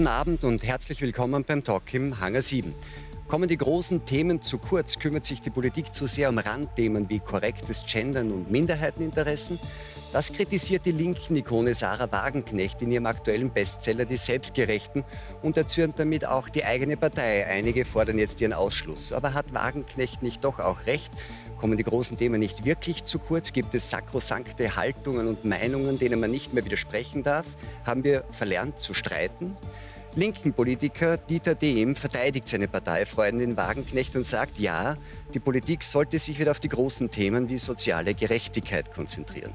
guten Abend und herzlich willkommen beim Talk im Hangar 7. Kommen die großen Themen zu kurz, kümmert sich die Politik zu sehr um Randthemen wie korrektes Gendern und Minderheiteninteressen? Das kritisiert die linken Ikone Sarah Wagenknecht in ihrem aktuellen Bestseller Die Selbstgerechten und erzürnt damit auch die eigene Partei. Einige fordern jetzt ihren Ausschluss. Aber hat Wagenknecht nicht doch auch recht? Kommen die großen Themen nicht wirklich zu kurz? Gibt es sakrosankte Haltungen und Meinungen, denen man nicht mehr widersprechen darf? Haben wir verlernt zu streiten? Linken Politiker Dieter Dehm verteidigt seine Parteifreundin Wagenknecht und sagt, ja, die Politik sollte sich wieder auf die großen Themen wie soziale Gerechtigkeit konzentrieren.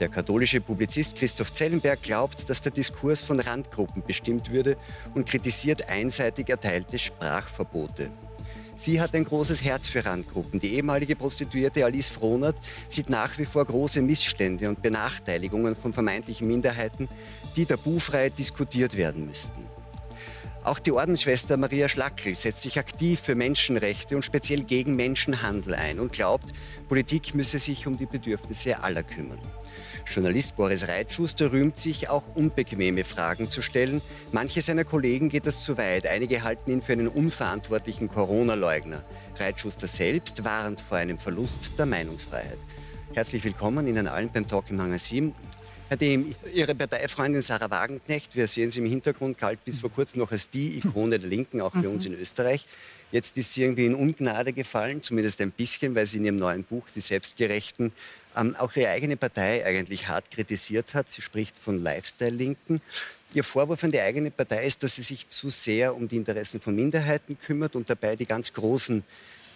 Der katholische Publizist Christoph Zellenberg glaubt, dass der Diskurs von Randgruppen bestimmt würde und kritisiert einseitig erteilte Sprachverbote. Sie hat ein großes Herz für Randgruppen. Die ehemalige Prostituierte Alice Frohnert sieht nach wie vor große Missstände und Benachteiligungen von vermeintlichen Minderheiten, die tabufrei diskutiert werden müssten. Auch die Ordensschwester Maria Schlackel setzt sich aktiv für Menschenrechte und speziell gegen Menschenhandel ein und glaubt, Politik müsse sich um die Bedürfnisse aller kümmern. Journalist Boris Reitschuster rühmt sich, auch unbequeme Fragen zu stellen. Manche seiner Kollegen geht das zu weit. Einige halten ihn für einen unverantwortlichen Corona-Leugner. Reitschuster selbst warnt vor einem Verlust der Meinungsfreiheit. Herzlich willkommen Ihnen allen beim Talk im Hangar 7. Herr Dehm, Ihre Parteifreundin Sarah Wagenknecht, wir sehen sie im Hintergrund, galt bis vor kurzem noch als die Ikone der Linken, auch bei uns in Österreich. Jetzt ist sie irgendwie in Ungnade gefallen, zumindest ein bisschen, weil sie in ihrem neuen Buch Die Selbstgerechten ähm, auch ihre eigene Partei eigentlich hart kritisiert hat. Sie spricht von Lifestyle-Linken. Ihr Vorwurf an die eigene Partei ist, dass sie sich zu sehr um die Interessen von Minderheiten kümmert und dabei die ganz großen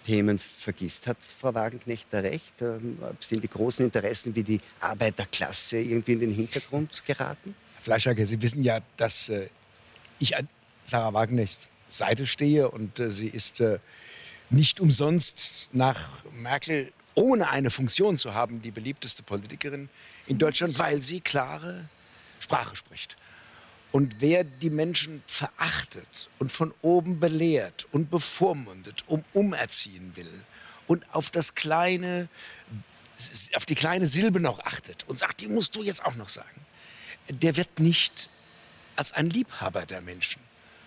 Themen vergisst. Hat Frau Wagenknecht da recht? Ähm, sind die großen Interessen wie die Arbeiterklasse irgendwie in den Hintergrund geraten? Herr Fleischager, Sie wissen ja, dass äh, ich an Sarah Wagenknechts Seite stehe und äh, sie ist äh, nicht umsonst nach Merkel ohne eine Funktion zu haben, die beliebteste Politikerin in Deutschland, weil sie klare Sprache spricht. Und wer die Menschen verachtet und von oben belehrt und bevormundet, um umerziehen will und auf das kleine, auf die kleine Silbe noch achtet und sagt, die musst du jetzt auch noch sagen, der wird nicht als ein Liebhaber der Menschen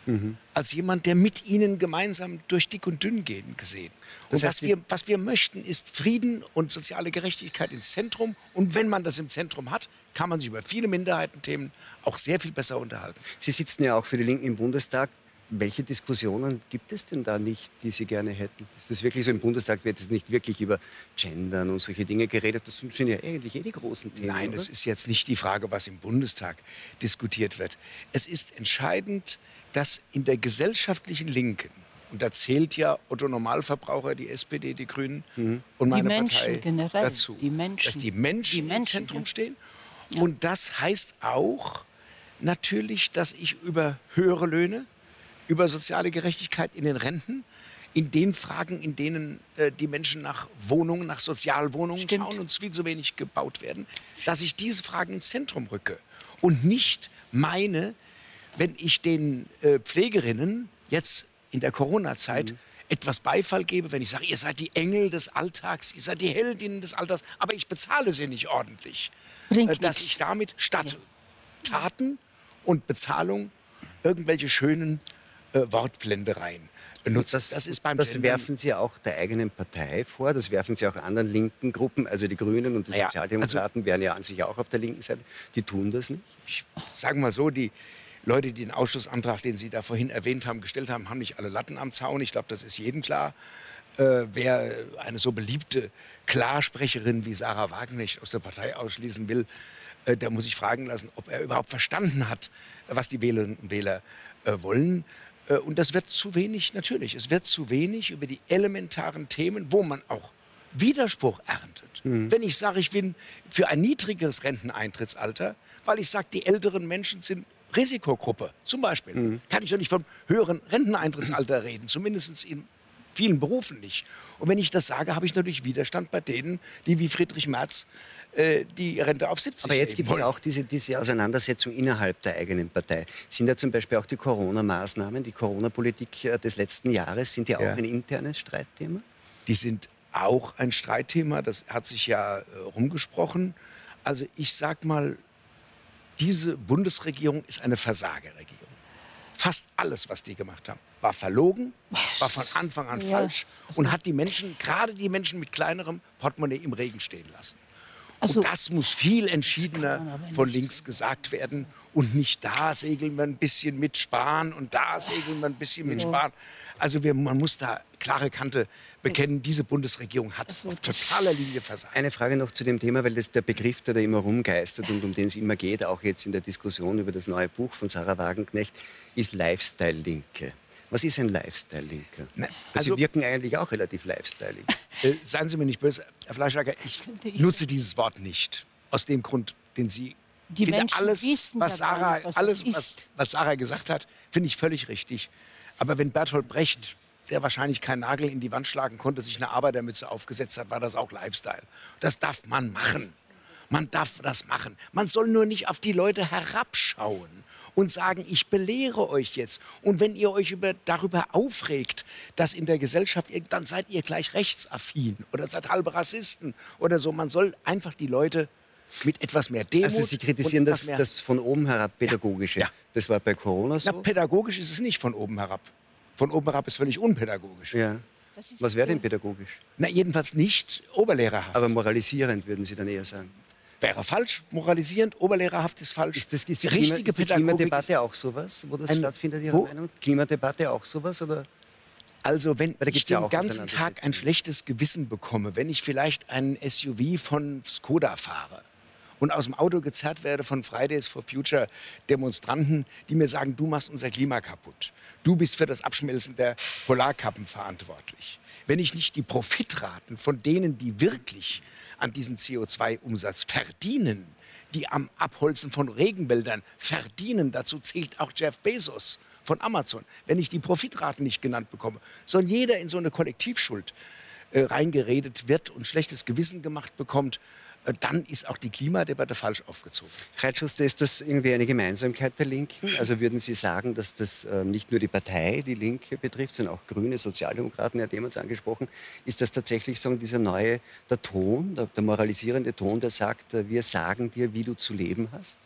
mhm. als jemand, der mit ihnen gemeinsam durch dick und dünn gehen gesehen. Und was wir, was wir möchten, ist Frieden und soziale Gerechtigkeit ins Zentrum. Und wenn man das im Zentrum hat, kann man sich über viele Minderheitenthemen auch sehr viel besser unterhalten. Sie sitzen ja auch für die Linken im Bundestag. Welche Diskussionen gibt es denn da nicht, die Sie gerne hätten? Ist das wirklich so? Im Bundestag wird es nicht wirklich über Gendern und solche Dinge geredet. Das sind ja eigentlich eh die großen Themen. Nein, es ist jetzt nicht die Frage, was im Bundestag diskutiert wird. Es ist entscheidend, dass in der gesellschaftlichen Linken, und da zählt ja Otto Normalverbraucher, die SPD, die Grünen mhm. und meine die Menschen Partei generell, dazu, die Menschen. dass die Menschen, die Menschen im Zentrum ja. stehen. Ja. Und das heißt auch natürlich, dass ich über höhere Löhne, über soziale Gerechtigkeit in den Renten, in den Fragen, in denen äh, die Menschen nach Wohnungen, nach Sozialwohnungen Stimmt. schauen und viel zu wenig gebaut werden, dass ich diese Fragen ins Zentrum rücke und nicht meine, wenn ich den äh, Pflegerinnen jetzt in der Corona-Zeit mhm. etwas Beifall gebe, wenn ich sage, ihr seid die Engel des Alltags, ihr seid die Heldinnen des Alltags, aber ich bezahle sie nicht ordentlich, äh, dass ich damit statt Taten und Bezahlung irgendwelche schönen äh, Wortblendereien nutzt. Das, das, ist beim das werfen Sie auch der eigenen Partei vor, das werfen Sie auch anderen linken Gruppen, also die Grünen und die ja, Sozialdemokraten also, wären ja an sich auch auf der linken Seite. Die tun das nicht. Ich sage mal so, die, Leute, die den Ausschussantrag, den Sie da vorhin erwähnt haben, gestellt haben, haben nicht alle Latten am Zaun. Ich glaube, das ist jedem klar. Äh, wer eine so beliebte Klarsprecherin wie Sarah Wagenknecht aus der Partei ausschließen will, äh, der muss sich fragen lassen, ob er überhaupt verstanden hat, was die Wählerinnen und Wähler äh, wollen. Äh, und das wird zu wenig, natürlich, es wird zu wenig über die elementaren Themen, wo man auch Widerspruch erntet. Mhm. Wenn ich sage, ich bin für ein niedrigeres Renteneintrittsalter, weil ich sage, die älteren Menschen sind Risikogruppe, zum Beispiel, mhm. kann ich doch nicht vom höheren Renteneintrittsalter reden, zumindest in vielen Berufen nicht. Und wenn ich das sage, habe ich natürlich Widerstand bei denen, die wie Friedrich Merz äh, die Rente auf 70 Aber jetzt gibt es ja auch diese, diese Auseinandersetzung innerhalb der eigenen Partei. Sind ja zum Beispiel auch die Corona-Maßnahmen, die Corona-Politik äh, des letzten Jahres, sind ja auch ja. ein internes Streitthema? Die sind auch ein Streitthema, das hat sich ja äh, rumgesprochen. Also ich sag mal, diese Bundesregierung ist eine Versagerregierung. fast alles, was die gemacht haben, war verlogen, war von Anfang an Ja, falsch und hat die Menschen, gerade die Menschen mit kleinerem Portemonnaie im Regen stehen lassen. Also- und das muss viel entschiedener von links gesagt werden und nicht da segeln wir ein bisschen mit Spahn und da segeln wir ein bisschen mit Spahn. Also wir, man muss da klare Kante bekennen, diese Bundesregierung hat auf totaler Linie versagt. Eine Frage noch zu dem Thema, weil das der Begriff, der da immer rumgeistert und um den es immer geht, auch jetzt in der Diskussion über das neue Buch von Sarah Wagenknecht, ist Lifestyle-Linke. Was ist ein Lifestyle-Linker? Na, also, also- Sie wirken eigentlich auch relativ lifestyleig. Äh, seien Sie mir nicht böse, Herr Fleischhacker, ich nutze dieses Wort nicht. Aus dem Grund, den Sie. Die finde Menschen alles, wissen was Sarah, nicht, was alles, was, was Sarah gesagt hat, finde ich völlig richtig. Aber wenn Bertolt Brecht, der wahrscheinlich keinen Nagel in die Wand schlagen konnte, sich eine Arbeitermütze aufgesetzt hat, war das auch Lifestyle. Das darf man machen. Man darf das machen. Man soll nur nicht auf die Leute herabschauen und sagen, ich belehre euch jetzt. Und wenn ihr euch über, darüber aufregt, dass in der Gesellschaft, dann seid ihr gleich rechtsaffin oder seid halbe Rassisten oder so. Man soll einfach die Leute mit etwas mehr Demut Also Sie kritisieren das, das von oben herab pädagogische. Ja. Das war bei Corona so. Na, pädagogisch ist es nicht von oben herab. Von oben herab ist völlig unpädagogisch. ja. Was wäre denn pädagogisch? Na, jedenfalls nicht oberlehrerhaft. Aber moralisierend würden Sie dann eher sagen. Wäre falsch, moralisierend, oberlehrerhaft ist falsch. Ist, das, ist die, richtige Klima, ist die Pädagogik Klimadebatte auch sowas, wo das Ein- stattfindet, Ihrer wo? Meinung? Klimadebatte auch sowas? Oder? Also wenn da ich ja den auch ganzen Tag ein schlechtes Gewissen bekomme, wenn ich vielleicht ein SUV von Skoda fahre und aus dem Auto gezerrt werde von Fridays for Future Demonstranten, die mir sagen, du machst unser Klima kaputt. Du bist für das Abschmelzen der Polarkappen verantwortlich. Wenn ich nicht die Profitraten von denen, die wirklich an diesem CO2-Umsatz verdienen, die am Abholzen von Regenwäldern verdienen, dazu zählt auch Jeff Bezos von Amazon. Wenn ich die Profitraten nicht genannt bekomme, sondern jeder in so eine Kollektivschuld äh, reingeredet wird und schlechtes Gewissen gemacht bekommt, dann ist auch die Klimadebatte falsch aufgezogen. Reitschuster, ist das irgendwie eine Gemeinsamkeit der Linken? Also würden Sie sagen, dass das äh, nicht nur die Partei, die Linke betrifft, sondern auch Grüne, Sozialdemokraten, ja, dem uns angesprochen, ist das tatsächlich sagen, dieser neue, der Ton, der, der moralisierende Ton, der sagt, äh, wir sagen dir, wie du zu leben hast?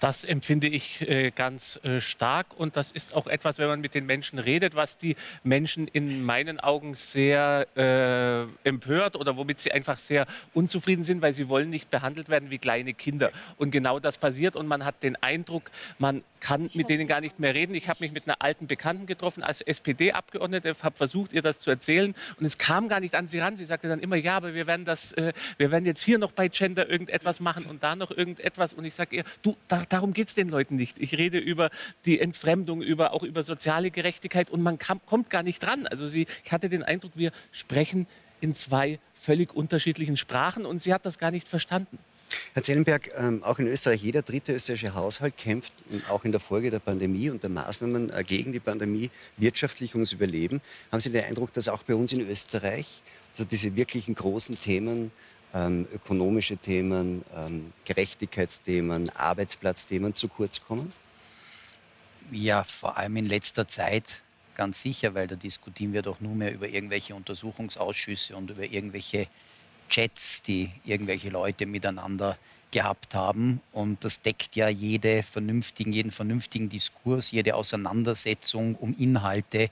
Das empfinde ich äh, ganz äh, stark und das ist auch etwas, wenn man mit den Menschen redet, was die Menschen in meinen Augen sehr äh, empört oder womit sie einfach sehr unzufrieden sind, weil sie wollen nicht behandelt werden wie kleine Kinder. Und genau das passiert und man hat den Eindruck, man kann mit denen gar nicht mehr reden. Ich habe mich mit einer alten Bekannten getroffen als SPD-Abgeordnete, habe versucht, ihr das zu erzählen und es kam gar nicht an sie ran. Sie sagte dann immer, ja, aber wir werden das, äh, wir werden jetzt hier noch bei Gender irgendetwas machen und da noch irgendetwas. Und ich sage ihr, du, da, darum geht es den Leuten nicht. Ich rede über die Entfremdung, über, auch über soziale Gerechtigkeit und man kam, kommt gar nicht dran. Also sie, ich hatte den Eindruck, wir sprechen in zwei völlig unterschiedlichen Sprachen und sie hat das gar nicht verstanden. Herr Zellenberg, ähm, auch in Österreich, jeder dritte österreichische Haushalt kämpft ähm, auch in der Folge der Pandemie und der Maßnahmen äh, gegen die Pandemie wirtschaftlich ums Überleben. Haben Sie den Eindruck, dass auch bei uns in Österreich so diese wirklichen großen Themen, ähm, ökonomische Themen, Gerechtigkeitsthemen, Arbeitsplatzthemen zu kurz kommen? Ja, vor allem in letzter Zeit ganz sicher, weil da diskutieren wir doch nur mehr über irgendwelche Untersuchungsausschüsse und über irgendwelche Chats, die irgendwelche Leute miteinander gehabt haben. Und das deckt ja jede vernünftigen, jeden vernünftigen Diskurs, jede Auseinandersetzung um Inhalte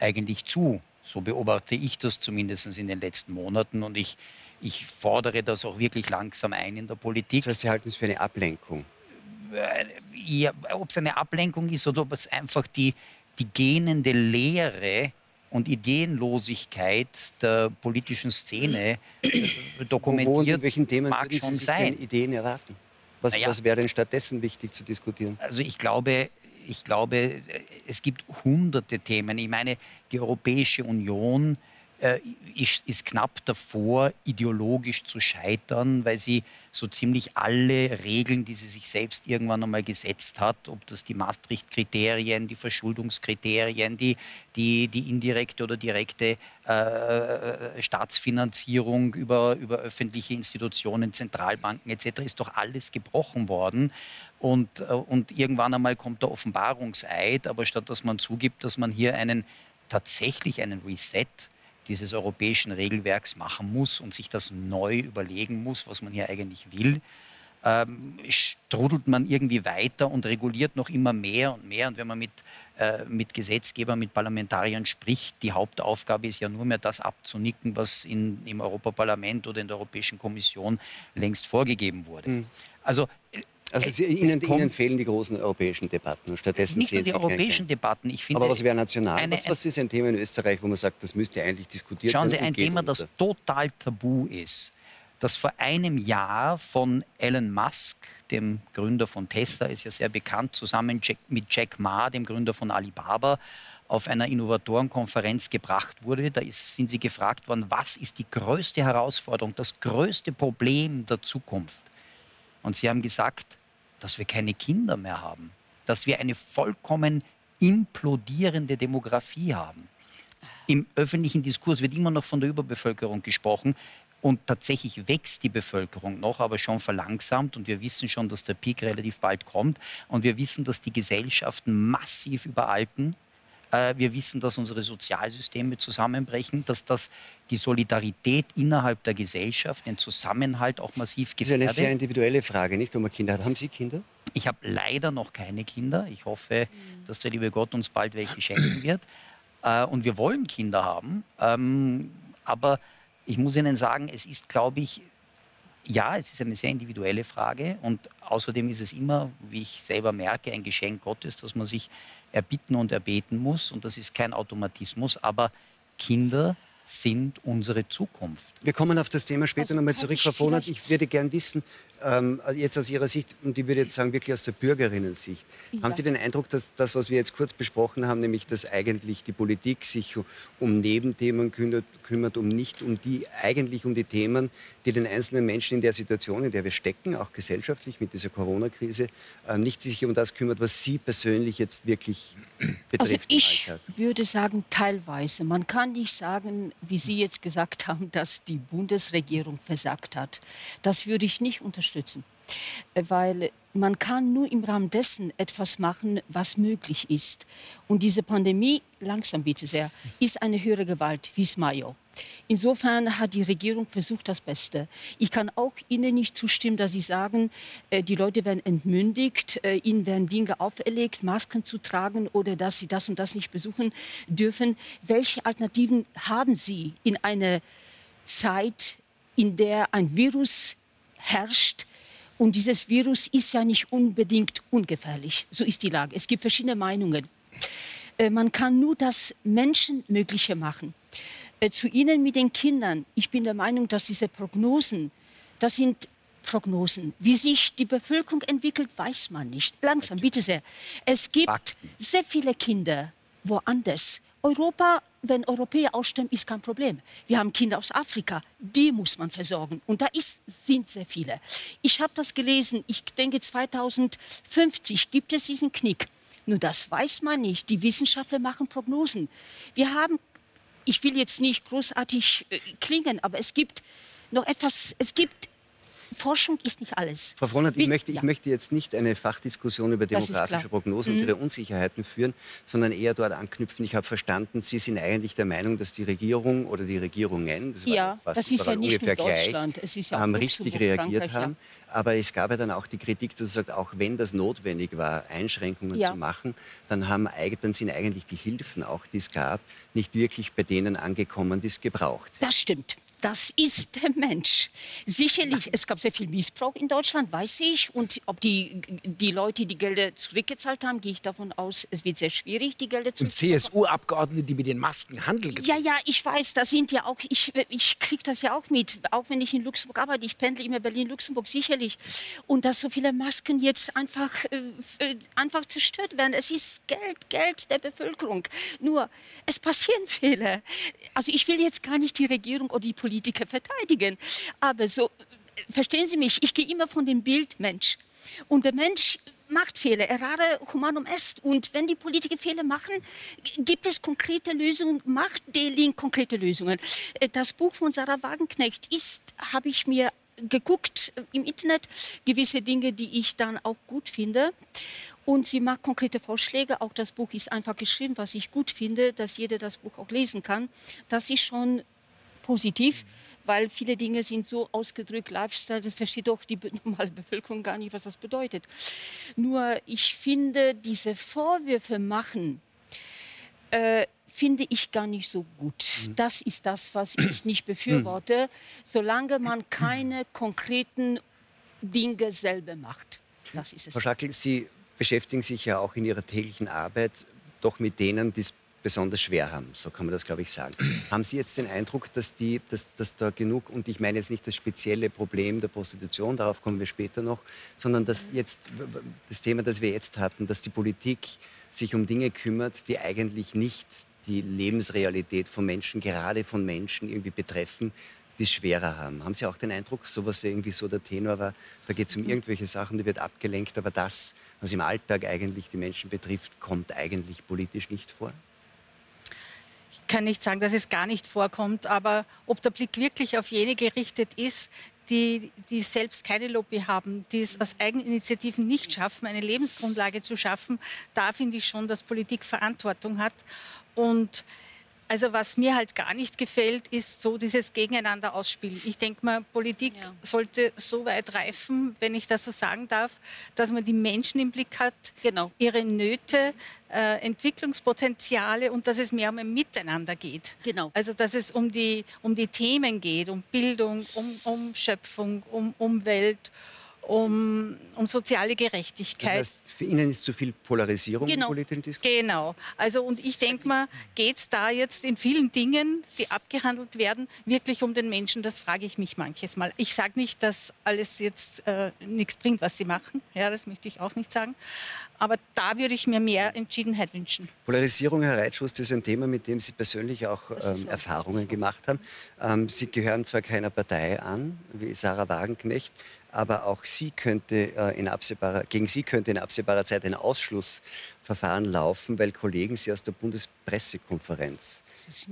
eigentlich zu. So beobachte ich das zumindest in den letzten Monaten. Und ich, ich fordere das auch wirklich langsam ein in der Politik. Das heißt, Sie halten es für eine Ablenkung. ja, ob es eine Ablenkung ist oder ob es einfach die, die gähnende Leere und Ideenlosigkeit der politischen Szene äh, Wo und dokumentiert, in welchen Themen mag würden Sie schon sich sein. denn Ideen erwarten? Was, Na ja. was wäre denn stattdessen wichtig zu diskutieren? Also ich glaube, ich glaube, es gibt hunderte Themen. Ich meine, die Europäische Union äh, ist, ist knapp davor, ideologisch zu scheitern, weil sie so ziemlich alle Regeln, die sie sich selbst irgendwann einmal gesetzt hat, ob das die Maastricht-Kriterien, die Verschuldungskriterien, die, die, die indirekte oder direkte äh, Staatsfinanzierung über, über öffentliche Institutionen, Zentralbanken etc., ist doch alles gebrochen worden. Und, äh, und irgendwann einmal kommt der Offenbarungseid, aber statt dass man zugibt, dass man hier einen tatsächlich einen Reset dieses europäischen Regelwerks machen muss und sich das neu überlegen muss, was man hier eigentlich will, ähm, strudelt man irgendwie weiter und reguliert noch immer mehr und mehr. Und wenn man mit, äh, mit Gesetzgebern, mit Parlamentariern spricht, die Hauptaufgabe ist ja nur mehr das abzunicken, was in, im Europaparlament oder in der Europäischen Kommission längst vorgegeben wurde. Mhm. Also äh, also Sie, Ihnen, Ihnen, fehlen die großen europäischen Debatten. Stattdessen nicht nur die europäischen Debatten. Ich finde, Aber was wäre national? Was, was, ist ein Thema in Österreich, wo man sagt, das müsste eigentlich diskutiert werden? Schauen Sie, ein Thema, unter. das total tabu ist, das vor einem Jahr von Elon Musk, dem Gründer von Tesla, ist ja sehr bekannt, zusammen mit Jack Ma, dem Gründer von Alibaba, auf einer Innovatorenkonferenz gebracht wurde. Da ist, sind sie gefragt worden, was ist die größte Herausforderung, das größte Problem der Zukunft? Und sie haben gesagt, dass wir keine Kinder mehr haben, dass wir eine vollkommen implodierende Demografie haben. Im öffentlichen Diskurs wird immer noch von der Überbevölkerung gesprochen. Und tatsächlich wächst die Bevölkerung noch, aber schon verlangsamt. Und wir wissen schon, dass der Peak relativ bald kommt. Und wir wissen, dass die Gesellschaften massiv überalten. Äh, wir wissen, dass unsere Sozialsysteme zusammenbrechen, dass das die Solidarität innerhalb der Gesellschaft, den Zusammenhalt auch massiv gefährdet. Das ist eine sehr individuelle Frage, nicht, ob man Kinder hat. Haben Sie Kinder? Ich habe leider noch keine Kinder. Ich hoffe, dass der liebe Gott uns bald welche schenken wird. Äh, und wir wollen Kinder haben. Ähm, aber ich muss Ihnen sagen, es ist, glaube ich, ja, es ist eine sehr individuelle Frage und außerdem ist es immer, wie ich selber merke, ein Geschenk Gottes, dass man sich erbitten und erbeten muss. Und das ist kein Automatismus, aber Kinder sind unsere Zukunft. Wir kommen auf das Thema später also nochmal zurück, Frau Vonert. Ich würde gern wissen, ähm, jetzt aus Ihrer Sicht, und ich würde jetzt sagen, wirklich aus der Bürgerinnensicht, ja. haben Sie den Eindruck, dass das, was wir jetzt kurz besprochen haben, nämlich dass eigentlich die Politik sich um Nebenthemen kümmert, kümmert um nicht um die, eigentlich um die Themen, die den einzelnen Menschen in der Situation, in der wir stecken, auch gesellschaftlich mit dieser Corona-Krise, äh, nicht sich um das kümmert, was Sie persönlich jetzt wirklich betrifft? Also ich würde sagen, teilweise. Man kann nicht sagen, wie Sie jetzt gesagt haben, dass die Bundesregierung versagt hat. Das würde ich nicht unterstützen, weil man kann nur im Rahmen dessen etwas machen, was möglich ist. Und diese Pandemie, langsam bitte sehr, ist eine höhere Gewalt wie Smayo. Insofern hat die Regierung versucht, das Beste. Ich kann auch Ihnen nicht zustimmen, dass Sie sagen, äh, die Leute werden entmündigt, äh, ihnen werden Dinge auferlegt, Masken zu tragen oder dass sie das und das nicht besuchen dürfen. Welche Alternativen haben Sie in einer Zeit, in der ein Virus herrscht, und dieses Virus ist ja nicht unbedingt ungefährlich. So ist die Lage. Es gibt verschiedene Meinungen. Äh, man kann nur das Menschenmögliche machen. Äh, zu Ihnen mit den Kindern. Ich bin der Meinung, dass diese Prognosen, das sind Prognosen. Wie sich die Bevölkerung entwickelt, weiß man nicht. Langsam, bitte sehr. Es gibt sehr viele Kinder woanders. Europa wenn Europäer ausstimmen, ist kein Problem. Wir haben Kinder aus Afrika, die muss man versorgen. Und da ist, sind sehr viele. Ich habe das gelesen, ich denke 2050 gibt es diesen Knick. Nur das weiß man nicht. Die Wissenschaftler machen Prognosen. Wir haben, ich will jetzt nicht großartig äh, klingen, aber es gibt noch etwas, es gibt Forschung ist nicht alles. Frau Frohnert, ich, möchte, ich möchte jetzt nicht eine Fachdiskussion über demografische Prognosen mhm. und ihre Unsicherheiten führen, sondern eher dort anknüpfen. Ich habe verstanden, Sie sind eigentlich der Meinung, dass die Regierung oder die Regierungen, das war ja, fast das ist ja nicht ungefähr gleich, ja ähm, richtig reagiert haben. Aber es gab ja dann auch die Kritik, dass sagt, auch wenn das notwendig war, Einschränkungen ja. zu machen, dann, haben, dann sind eigentlich die Hilfen, auch die es gab, nicht wirklich bei denen angekommen, die es gebraucht. Das stimmt. Das ist der Mensch. Sicherlich, es gab sehr viel Missbrauch in Deutschland, weiß ich. Und ob die, die Leute die Gelder zurückgezahlt haben, gehe ich davon aus, es wird sehr schwierig, die Gelder zurückzuzahlen. Und CSU-Abgeordnete, die mit den Masken handeln. Ja, ja, ich weiß, das sind ja auch, ich, ich kriege das ja auch mit, auch wenn ich in Luxemburg arbeite. Ich pendle immer Berlin-Luxemburg, sicherlich. Und dass so viele Masken jetzt einfach, äh, einfach zerstört werden. Es ist Geld, Geld der Bevölkerung. Nur, es passieren Fehler. Also ich will jetzt gar nicht die Regierung oder die Politik Politiker verteidigen. Aber so, verstehen Sie mich, ich gehe immer von dem Bild Mensch. Und der Mensch macht Fehler, errare humanum est. Und wenn die Politiker Fehler machen, gibt es konkrete Lösungen, macht Delin konkrete Lösungen. Das Buch von Sarah Wagenknecht ist, habe ich mir geguckt im Internet, gewisse Dinge, die ich dann auch gut finde. Und sie macht konkrete Vorschläge. Auch das Buch ist einfach geschrieben, was ich gut finde, dass jeder das Buch auch lesen kann. Das ist schon positiv, weil viele Dinge sind so ausgedrückt, Lifestyle, das versteht doch die normale Bevölkerung gar nicht, was das bedeutet. Nur ich finde, diese Vorwürfe machen, äh, finde ich gar nicht so gut. Mhm. Das ist das, was ich nicht befürworte, solange man keine konkreten Dinge selber macht. Das ist es. Frau Schackel, Sie beschäftigen sich ja auch in Ihrer täglichen Arbeit doch mit denen, die es besonders schwer haben, so kann man das, glaube ich, sagen. haben Sie jetzt den Eindruck, dass, die, dass, dass da genug, und ich meine jetzt nicht das spezielle Problem der Prostitution, darauf kommen wir später noch, sondern dass jetzt das Thema, das wir jetzt hatten, dass die Politik sich um Dinge kümmert, die eigentlich nicht die Lebensrealität von Menschen, gerade von Menschen irgendwie betreffen, die es schwerer haben. Haben Sie auch den Eindruck, so was irgendwie so der Tenor war, da geht es um irgendwelche Sachen, die wird abgelenkt, aber das, was im Alltag eigentlich die Menschen betrifft, kommt eigentlich politisch nicht vor? Ich kann nicht sagen, dass es gar nicht vorkommt, aber ob der Blick wirklich auf jene gerichtet ist, die, die selbst keine Lobby haben, die es aus Eigeninitiativen nicht schaffen, eine Lebensgrundlage zu schaffen, da finde ich schon, dass Politik Verantwortung hat. Und also was mir halt gar nicht gefällt, ist so dieses Gegeneinander ausspielen. Ich denke mal, Politik ja. sollte so weit reifen, wenn ich das so sagen darf, dass man die Menschen im Blick hat, genau. ihre Nöte, äh, Entwicklungspotenziale und dass es mehr um ein Miteinander geht. Genau. Also dass es um die, um die Themen geht, um Bildung, um, um Schöpfung, um Umwelt um, um soziale Gerechtigkeit. Das heißt, für Ihnen ist zu viel Polarisierung genau. im politischen Diskurs? Genau. Also, und ich denke mal, geht es da jetzt in vielen Dingen, die abgehandelt werden, wirklich um den Menschen? Das frage ich mich manches Mal. Ich sage nicht, dass alles jetzt äh, nichts bringt, was sie machen. Ja, das möchte ich auch nicht sagen. Aber da würde ich mir mehr Entschiedenheit wünschen. Polarisierung, Herr Reitschus, das ist ein Thema, mit dem Sie persönlich auch ähm. Erfahrungen gemacht haben. Ähm, Sie gehören zwar keiner Partei an, wie Sarah Wagenknecht, aber auch sie könnte, äh, in absehbarer, gegen sie könnte in absehbarer Zeit ein Ausschlussverfahren laufen, weil Kollegen sie aus der Bundespressekonferenz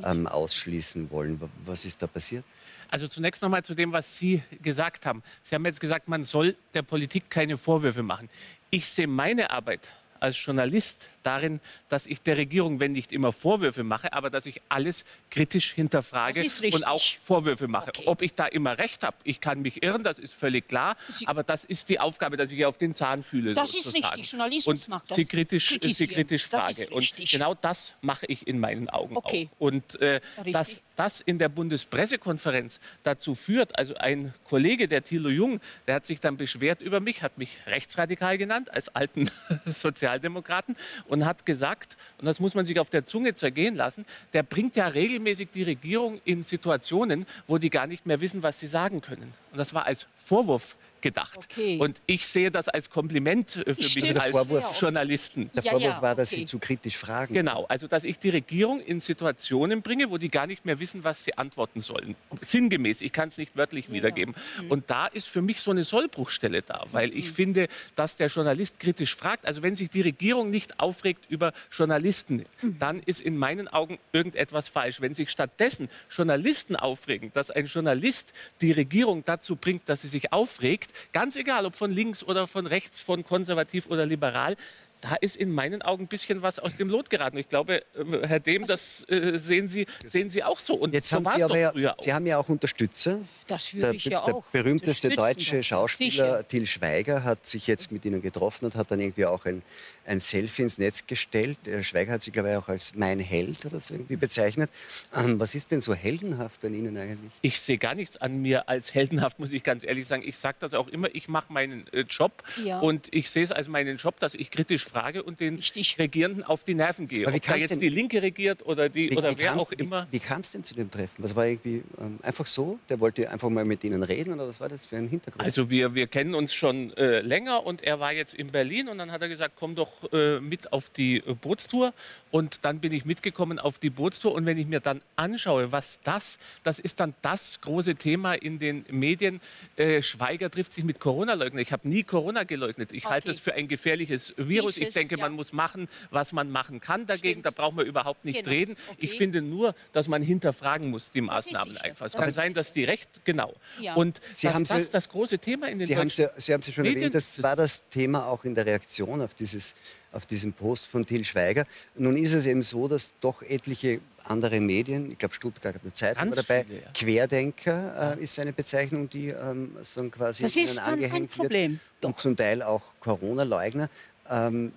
ähm, ausschließen wollen. Was ist da passiert? Also zunächst noch mal zu dem, was Sie gesagt haben. Sie haben jetzt gesagt, man soll der Politik keine Vorwürfe machen. Ich sehe meine Arbeit als Journalist darin, dass ich der Regierung, wenn nicht immer Vorwürfe mache, aber dass ich alles kritisch hinterfrage und auch Vorwürfe mache. Okay. Ob ich da immer recht habe, ich kann mich irren, das ist völlig klar, Sie aber das ist die Aufgabe, dass ich auf den Zahn fühle. Das sozusagen. ist richtig, Journalismus und macht das. Sie kritisch, sie kritisch frage. Und genau das mache ich in meinen Augen okay. auch. Und äh, dass das in der Bundespressekonferenz dazu führt, also ein Kollege, der Thilo Jung, der hat sich dann beschwert über mich, hat mich rechtsradikal genannt, als alten Sozialdemokraten und hat gesagt, und das muss man sich auf der Zunge zergehen lassen, der bringt ja regelmäßig die Regierung in Situationen, wo die gar nicht mehr wissen, was sie sagen können. Und das war als Vorwurf gedacht. Okay. Und ich sehe das als Kompliment äh, für Stimmt. mich als Vorwurf, Journalisten. Der Vorwurf ja, ja, war, dass okay. Sie zu kritisch fragen. Genau, also dass ich die Regierung in Situationen bringe, wo die gar nicht mehr wissen, was sie antworten sollen. Sinngemäß, ich kann es nicht wörtlich ja. wiedergeben. Mhm. Und da ist für mich so eine Sollbruchstelle da, weil ich mhm. finde, dass der Journalist kritisch fragt. Also wenn sich die Regierung nicht aufregt über Journalisten, mhm. dann ist in meinen Augen irgendetwas falsch. Wenn sich stattdessen Journalisten aufregen, dass ein Journalist die Regierung dazu bringt, dass sie sich aufregt, ganz egal, ob von links oder von rechts, von konservativ oder liberal, da ist in meinen Augen ein bisschen was aus dem Lot geraten. Ich glaube, äh, Herr Dehm, das äh, sehen, Sie, sehen Sie auch so. Und Jetzt so haben Sie aber ja, Sie haben ja auch Unterstützer. Das würde ich ja auch. Der berühmteste deutsche Schauspieler Til Schweiger hat sich jetzt mit Ihnen getroffen und hat dann irgendwie auch ein ein Selfie ins Netz gestellt. Der Schweiger hat sich, glaube ich, auch als mein Held oder so irgendwie bezeichnet. Ähm, was ist denn so heldenhaft an Ihnen eigentlich? Ich sehe gar nichts an mir als heldenhaft, muss ich ganz ehrlich sagen. Ich sage das auch immer, ich mache meinen äh, Job ja. und ich sehe es als meinen Job, dass ich kritisch frage und den Richtig. Regierenden auf die Nerven gehe. Ob da jetzt denn, die Linke regiert oder, die, wie, oder wie wer auch immer. Wie, wie kam es denn zu dem Treffen? Was war irgendwie ähm, einfach so? Der wollte einfach mal mit Ihnen reden oder was war das für ein Hintergrund? Also wir, wir kennen uns schon äh, länger und er war jetzt in Berlin und dann hat er gesagt, komm doch äh, mit auf die äh, Bootstour und dann bin ich mitgekommen auf die Bootstour und wenn ich mir dann anschaue, was das, das ist dann das große Thema in den Medien. Äh, Schweiger trifft sich mit Corona-Leugnern. Ich habe nie Corona geleugnet. Ich okay. halte das für ein gefährliches Virus. muss. Ich denke, ja. man muss machen, was man machen kann dagegen. Da brauchen wir überhaupt nicht Genau. reden. Okay. Ich finde nur, dass man hinterfragen muss die Maßnahmen einfach. Es kann sein, dass die recht, genau. Ja. Und Sie dass haben das sie- das große Thema in den Sie haben, sie, sie haben sie schon Medien- erwähnt, das war das Thema auch in der Reaktion auf, dieses, auf diesen Post von Till Schweiger. Nun ist es eben so, dass doch etliche andere Medien, ich glaube Stuttgarter Zeitung Ganz war dabei, viele, ja. Querdenker äh, ist eine Bezeichnung, die ähm, so quasi Das ist dann ein angehängt Problem. wird. Und zum Teil auch Corona-Leugner. Ähm,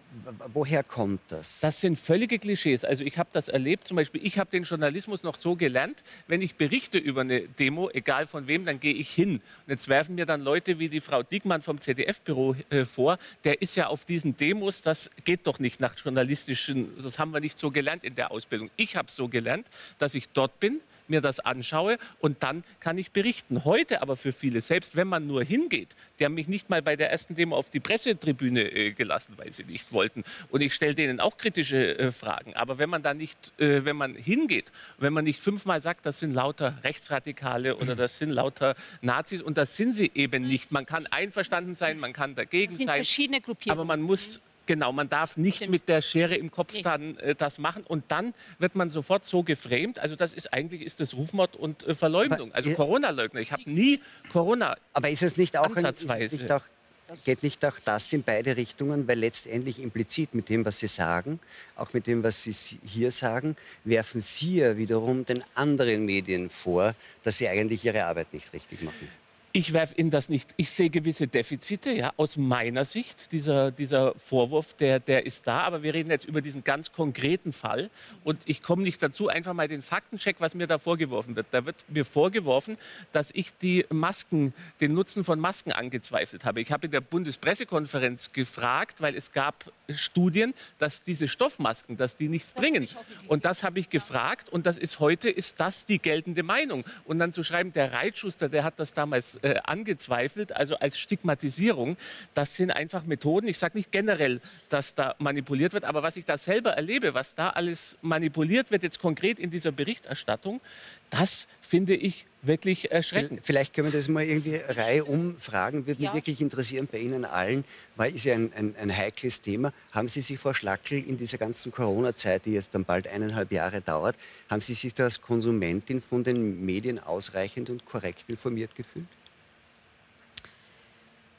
woher kommt das? Das sind völlige Klischees. Also ich habe das erlebt, zum Beispiel, ich habe den Journalismus noch so gelernt, wenn ich berichte über eine Demo, egal von wem, dann gehe ich hin. Und jetzt werfen mir dann Leute wie die Frau Diekmann vom ZDF-Büro äh, vor, der ist ja auf diesen Demos, das geht doch nicht nach journalistischen, das haben wir nicht so gelernt in der Ausbildung. Ich habe so gelernt, dass ich dort bin, mir das anschaue und dann kann ich berichten. Heute aber für viele, selbst wenn man nur hingeht, die haben mich nicht mal bei der ersten Demo auf die Pressetribüne äh, gelassen, weil sie nicht wollten. Und ich stelle denen auch kritische äh, Fragen. Aber wenn man da nicht, äh, wenn man hingeht, wenn man nicht fünfmal sagt, das sind lauter Rechtsradikale oder das sind lauter Nazis und das sind sie eben nicht. Man kann einverstanden sein, man kann dagegen sein. verschiedene Gruppierungen. Aber man muss, genau, man darf nicht Stimmt. mit der Schere im Kopf Nee. dann äh, das machen und dann wird man sofort so geframed. Also das ist eigentlich ist das Rufmord und äh, Verleumdung. Also Corona-Leugner. Ich habe nie Corona. Aber ist es nicht auch, ein, Ansatzweise. auch geht nicht auch das in beide Richtungen, weil letztendlich implizit mit dem, was Sie sagen, auch mit dem, was Sie hier sagen, werfen Sie ja wiederum den anderen Medien vor, dass sie eigentlich ihre Arbeit nicht richtig machen. Ich werfe Ihnen das nicht. Ich sehe gewisse Defizite, ja, aus meiner Sicht. Dieser, dieser Vorwurf, der, der ist da. Aber wir reden jetzt über diesen ganz konkreten Fall. Und ich komme nicht dazu, einfach mal den Faktencheck, was mir da vorgeworfen wird. Da wird mir vorgeworfen, dass ich die Masken, den Nutzen von Masken angezweifelt habe. Ich habe in der Bundespressekonferenz gefragt, weil es gab Studien, dass diese Stoffmasken, dass die nichts bringen. Und das habe ich gefragt. Und das ist heute, ist das die geltende Meinung. Und dann zu schreiben, der Reitschuster, der hat das damals äh, angezweifelt, also als Stigmatisierung, das sind einfach Methoden. Ich sage nicht generell, dass da manipuliert wird, aber was ich da selber erlebe, was da alles manipuliert wird, jetzt konkret in dieser Berichterstattung, das finde ich wirklich erschreckend. Vielleicht können wir das mal irgendwie Reihe umfragen. Würde mich Ja. wirklich interessieren bei Ihnen allen, weil ist ja ein, ein, ein heikles Thema. Haben Sie sich, Frau Schlackel, in dieser ganzen Corona-Zeit, die jetzt dann bald eineinhalb Jahre dauert, haben Sie sich da als Konsumentin von den Medien ausreichend und korrekt informiert gefühlt?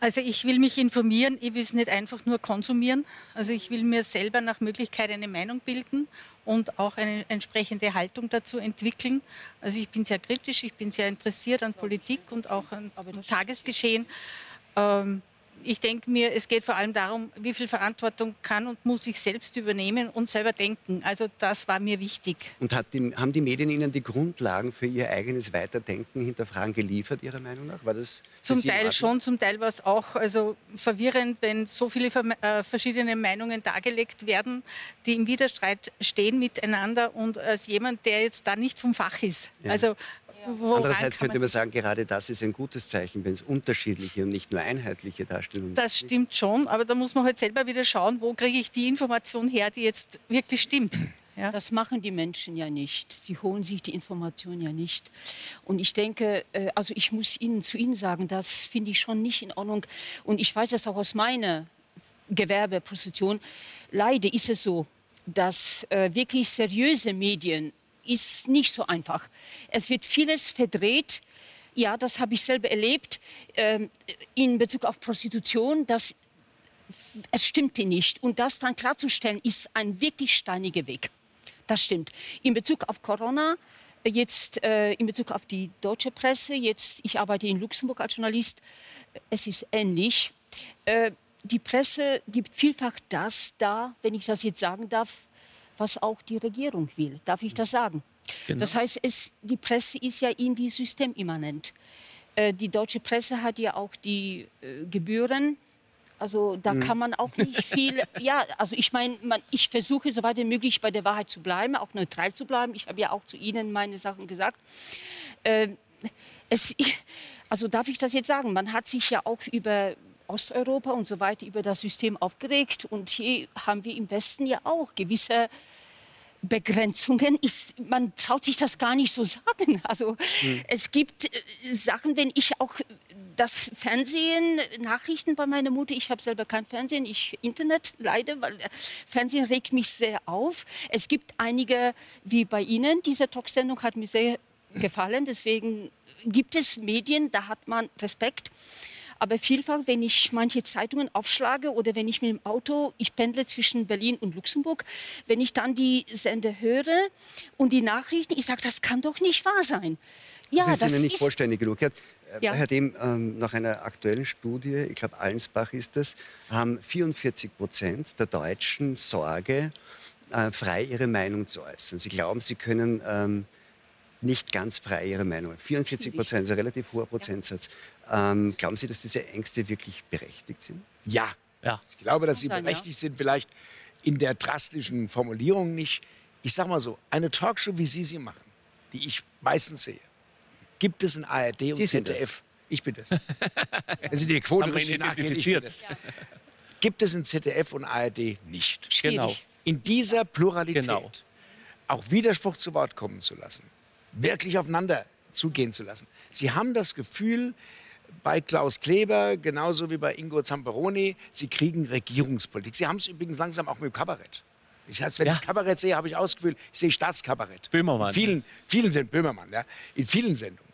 Also ich will mich informieren, ich will es nicht einfach nur konsumieren. Also ich will mir selber nach Möglichkeit eine Meinung bilden und auch eine entsprechende Haltung dazu entwickeln. Also ich bin sehr kritisch, ich bin sehr interessiert an Politik und auch an Tagesgeschehen. Ähm, ich denke mir, es geht vor allem darum, wie viel Verantwortung kann und muss ich selbst übernehmen und selber denken. Also das war mir wichtig. Und die, haben die Medien Ihnen die Grundlagen für Ihr eigenes Weiterdenken, Hinterfragen geliefert, Ihrer Meinung nach? War das Zum Teil schon, zum Teil war es auch also verwirrend, wenn so viele äh, verschiedene Meinungen dargelegt werden, die im Widerstreit stehen miteinander und als jemand, der jetzt da nicht vom Fach ist. Ja. Also woran Andererseits könnte man sagen, gerade das ist ein gutes Zeichen, wenn es unterschiedliche und nicht nur einheitliche Darstellungen Das stimmt schon, aber da muss man halt selber wieder schauen, wo kriege ich die Information her, die jetzt wirklich stimmt. Ja? Das machen die Menschen ja nicht. Sie holen sich die Information ja nicht. Und ich denke, äh, also ich muss Ihnen zu Ihnen sagen, das finde ich schon nicht in Ordnung. Und ich weiß das auch aus meiner Gewerbeposition. Leider ist es so, dass äh, wirklich seriöse Medien ist nicht so einfach. Es wird vieles verdreht. Ja, das habe ich selber erlebt ähm, in Bezug auf Prostitution. Das es stimmte nicht. Und das dann klarzustellen, ist ein wirklich steiniger Weg. Das stimmt. In Bezug auf Corona, äh, jetzt äh, in Bezug auf die deutsche Presse, jetzt, ich arbeite in Luxemburg als Journalist, äh, es ist ähnlich. Äh, die Presse gibt vielfach das da, wenn ich das jetzt sagen darf, was auch die Regierung will. Darf ich das sagen? Das heißt, es, die Presse ist ja irgendwie systemimmanent. Äh, die deutsche Presse hat ja auch die äh, Gebühren. Also da kann man auch nicht viel. Ja, also ich meine, ich versuche so weit wie möglich bei der Wahrheit zu bleiben, auch neutral zu bleiben. Ich habe ja auch zu Ihnen meine Sachen gesagt. Ähm, es, also darf ich das jetzt sagen? Man hat sich ja auch über Osteuropa und so weiter über das System aufgeregt und hier haben wir im Westen ja auch gewisse Begrenzungen ist, man traut sich das gar nicht so sagen. Also es gibt äh, Sachen, wenn ich auch das Fernsehen, Nachrichten bei meiner Mutter, ich habe selber kein Fernsehen, ich Internet leider, weil Fernsehen regt mich sehr auf. Es gibt einige, wie bei Ihnen, diese Talksendung hat mir sehr gefallen, deswegen gibt es Medien, da hat man Respekt. Aber vielfach, wenn ich manche Zeitungen aufschlage oder wenn ich mit dem Auto, ich pendle zwischen Berlin und Luxemburg, wenn ich dann die Sender höre und die Nachrichten, ich sage, das kann doch nicht wahr sein. Ja, das ist das Ihnen nicht ist vollständig genug. Herr, Ja. Herr Dehm, ähm, nach einer aktuellen Studie, ich glaube Allensbach ist das, haben 44 Prozent der Deutschen Sorge, äh, frei ihre Meinung zu äußern. Sie glauben, sie können ähm, nicht ganz frei ihre Meinung. 44 Prozent ist ein relativ hoher Prozentsatz. Ähm, glauben Sie, dass diese Ängste wirklich berechtigt sind? Ja. Ja. Ich glaube, dass sie berechtigt sind, vielleicht in der drastischen Formulierung nicht. Ich sag mal so, eine Talkshow, wie Sie sie machen, die ich meistens sehe, gibt es in ARD und Sie sind ZDF. Ich bin das. Wenn Sie die Quote richtig identifiziert. Gibt es in ZDF und ARD nicht. Genau. In dieser Pluralität Genau. auch Widerspruch zu Wort kommen zu lassen, wirklich aufeinander zugehen zu lassen. Sie haben das Gefühl, bei Klaus Kleber, genauso wie bei Ingo Zamperoni, sie kriegen Regierungspolitik. Sie haben es übrigens langsam auch mit dem Kabarett. Ich, als wenn Ja. ich Kabarett sehe, habe ich Gefühl, ich sehe Staatskabarett. Böhmermann. In vielen, vielen sind Böhmermann, ja, in vielen Sendungen.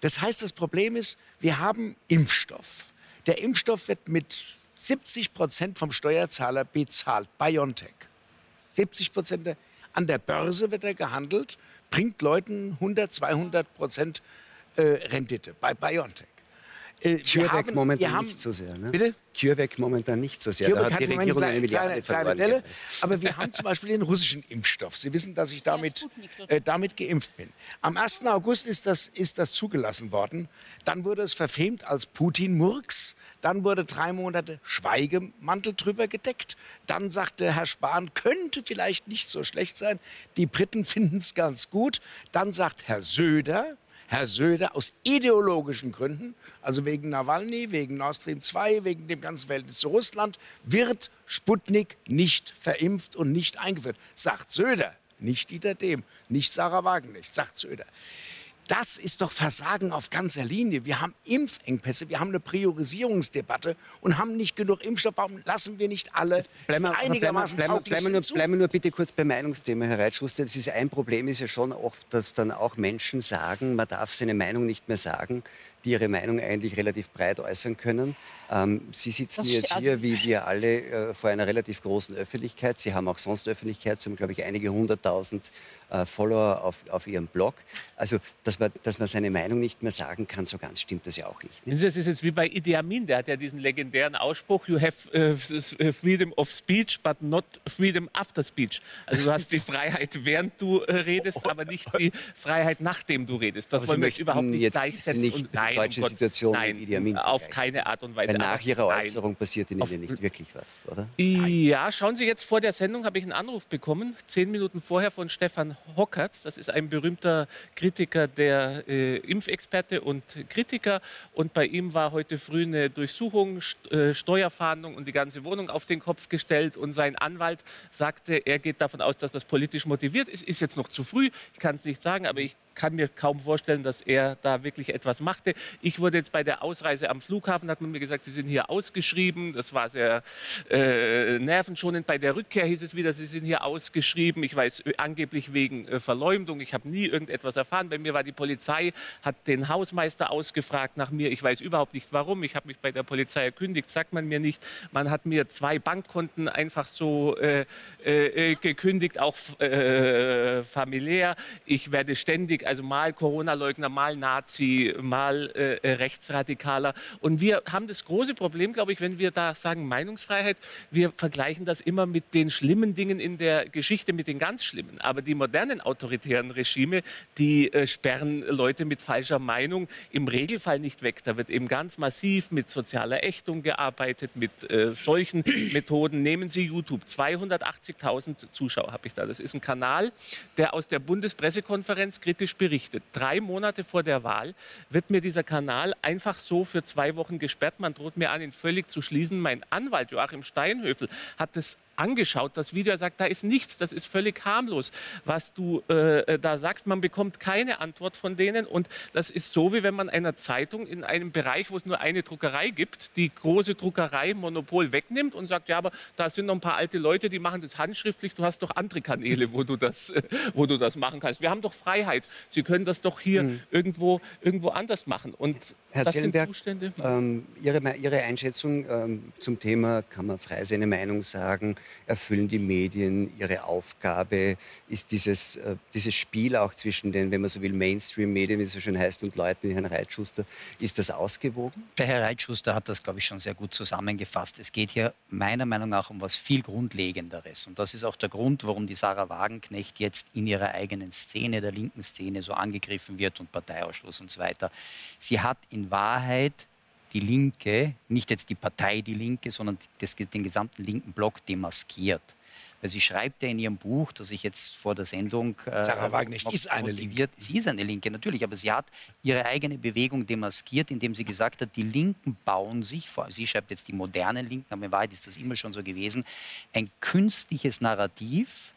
Das heißt, das Problem ist, wir haben Impfstoff. Der Impfstoff wird mit 70 Prozent vom Steuerzahler bezahlt, BioNTech. 70 Prozent an der Börse wird er gehandelt, bringt Leuten 100, 200 Prozent äh, Rendite bei BioNTech. Äh, haben- momentan wir haben- nicht so sehr. Ne? Bitte? CureVac momentan nicht so sehr. CureVac da hat die Regierung eine Milliarde kleine, verloren. kleine Delle. Aber wir haben zum Beispiel den russischen Impfstoff. Sie wissen, dass ich damit, äh, damit geimpft bin. Am 1. August ist das, ist das zugelassen worden. Dann wurde es verfemt als Putin-Murks. Dann wurde drei Monate Schweigemantel drüber gedeckt. Dann sagte Herr Spahn, könnte vielleicht nicht so schlecht sein. Die Briten finden es ganz gut. Dann sagt Herr Söder, Herr Söder aus ideologischen Gründen, also wegen Nawalny, wegen Nord Stream 2, wegen dem ganzen Verhältnis zu Russland, wird Sputnik nicht verimpft und nicht eingeführt. Sagt Söder, nicht Dieter Dehm, nicht Sarah Wagenknecht, sagt Söder. Das ist doch Versagen auf ganzer Linie. Wir haben Impfengpässe, wir haben eine Priorisierungsdebatte und haben nicht genug Impfstoff. Warum lassen wir nicht alle Bleiben einigermaßen bleiben, bleiben, wir nur, bleiben nur bitte kurz beim Meinungsthema, Herr Reitschuster. Das ist ein Problem ist ja schon oft, dass dann auch Menschen sagen, man darf seine Meinung nicht mehr sagen, die ihre Meinung eigentlich relativ breit äußern können. Ähm, Sie sitzen Das jetzt hier, wie wir alle, äh, vor einer relativ großen Öffentlichkeit. Sie haben auch sonst Öffentlichkeit. Sie haben, glaube ich, einige hunderttausend äh, Follower auf, auf Ihrem Blog. Also, dass man, dass man seine Meinung nicht mehr sagen kann, so ganz stimmt das ja auch nicht. Das ist jetzt wie bei Idi Amin, der hat ja diesen legendären Ausspruch, you have äh, freedom of speech, but not freedom after speech. Also du hast die Freiheit, während du äh, redest, aber nicht die Freiheit, nachdem du redest. Das Aber wollen wir überhaupt nicht gleichsetzen. nicht und nein, deutsche um Gott- Situation mit nein, Idi Amin auf keine Art und Weise. Weil nach Ihrer nein. Äußerung passiert Ihnen ja nicht wirklich was, oder? Ja, schauen Sie jetzt vor der Sendung habe ich einen Anruf bekommen, zehn Minuten vorher von Stefan Hockertz. Das ist ein berühmter Kritiker, der äh, Impfexperte und Kritiker. Und bei ihm war heute früh eine Durchsuchung, St äh, Steuerfahndung und die ganze Wohnung auf den Kopf gestellt. Und sein Anwalt sagte, er geht davon aus, dass das politisch motiviert ist. Ist jetzt noch zu früh, ich kann es nicht sagen, aber ich kann mir kaum vorstellen, dass er da wirklich etwas machte. Ich wurde jetzt bei der Ausreise am Flughafen, hat man mir gesagt, Sie sind hier ausgeschrieben. Das war sehr äh, nervenschonend. Bei der Rückkehr hieß es wieder, Sie sind hier ausgeschrieben. Ich weiß äh, angeblich wegen äh, Verleumdung. Ich habe nie irgendetwas erfahren. Bei mir war die Polizei, hat den Hausmeister ausgefragt nach mir. Ich weiß überhaupt nicht warum. Ich habe mich bei der Polizei erkündigt, sagt man mir nicht. Man hat mir zwei Bankkonten einfach so äh, äh, äh, gekündigt, auch äh, familiär. Ich werde ständig, also mal Corona-Leugner, mal Nazi, mal Rechtsradikaler. Und wir haben das große Problem, glaube ich, wenn wir da sagen Meinungsfreiheit, wir vergleichen das immer mit den schlimmen Dingen in der Geschichte, mit den ganz schlimmen. Aber die modernen autoritären Regime, die äh, sperren Leute mit falscher Meinung im Regelfall nicht weg. Da wird eben ganz massiv mit sozialer Ächtung gearbeitet, mit äh, solchen Methoden. Nehmen Sie YouTube, 280.000 Zuschauer habe ich da. Das ist ein Kanal, der aus der Bundespressekonferenz kritisch berichtet. Drei Monate vor der Wahl wird mir dieser Kanal einfach so für zwei Wochen gesperrt. Man droht mir an, ihn völlig zu schließen. Mein Anwalt Joachim Steinhöfel hat das angeschaut, das Video. Er sagt, da ist nichts, das ist völlig harmlos, was du äh, äh, da sagst. Man bekommt keine Antwort von denen. Und das ist so, wie wenn man einer Zeitung in einem Bereich, wo es nur eine Druckerei gibt, die große Druckerei Monopol wegnimmt und sagt, ja, aber da sind noch ein paar alte Leute, die machen das handschriftlich. Du hast doch andere Kanäle, wo du das, äh, wo du das machen kannst. Wir haben doch Freiheit. Sie können das doch hier mhm. irgendwo, irgendwo anders machen. Und Herr das sind Zustände. Ähm, Ihre, Ihre Einschätzung ähm, zum Thema, kann man frei seine Meinung sagen, erfüllen die Medien ihre Aufgabe? Ist dieses, äh, dieses Spiel auch zwischen den, wenn man so will, Mainstream-Medien, wie es so schön heißt, und Leuten wie Herrn Reitschuster, ist das ausgewogen? Der Herr Reitschuster hat das, glaube ich, schon sehr gut zusammengefasst. Es geht hier meiner Meinung nach um was viel Grundlegenderes. Und das ist auch der Grund, warum die Sarah Wagenknecht jetzt in ihrer eigenen Szene, der linken Szene, so angegriffen wird und Parteiausschluss und so weiter. Sie hat in Wahrheit die Linke, nicht jetzt die Partei Die Linke, sondern das, den gesamten linken Block demaskiert. Weil sie schreibt ja in ihrem Buch, das ich jetzt vor der Sendung. Äh, Sarah Wagenknecht ist eine Linke. Sie ist eine Linke, natürlich, aber sie hat ihre eigene Bewegung demaskiert, indem sie gesagt hat, die Linken bauen sich, vor, sie schreibt jetzt die modernen Linken, aber in Wahrheit ist das immer schon so gewesen, ein künstliches Narrativ,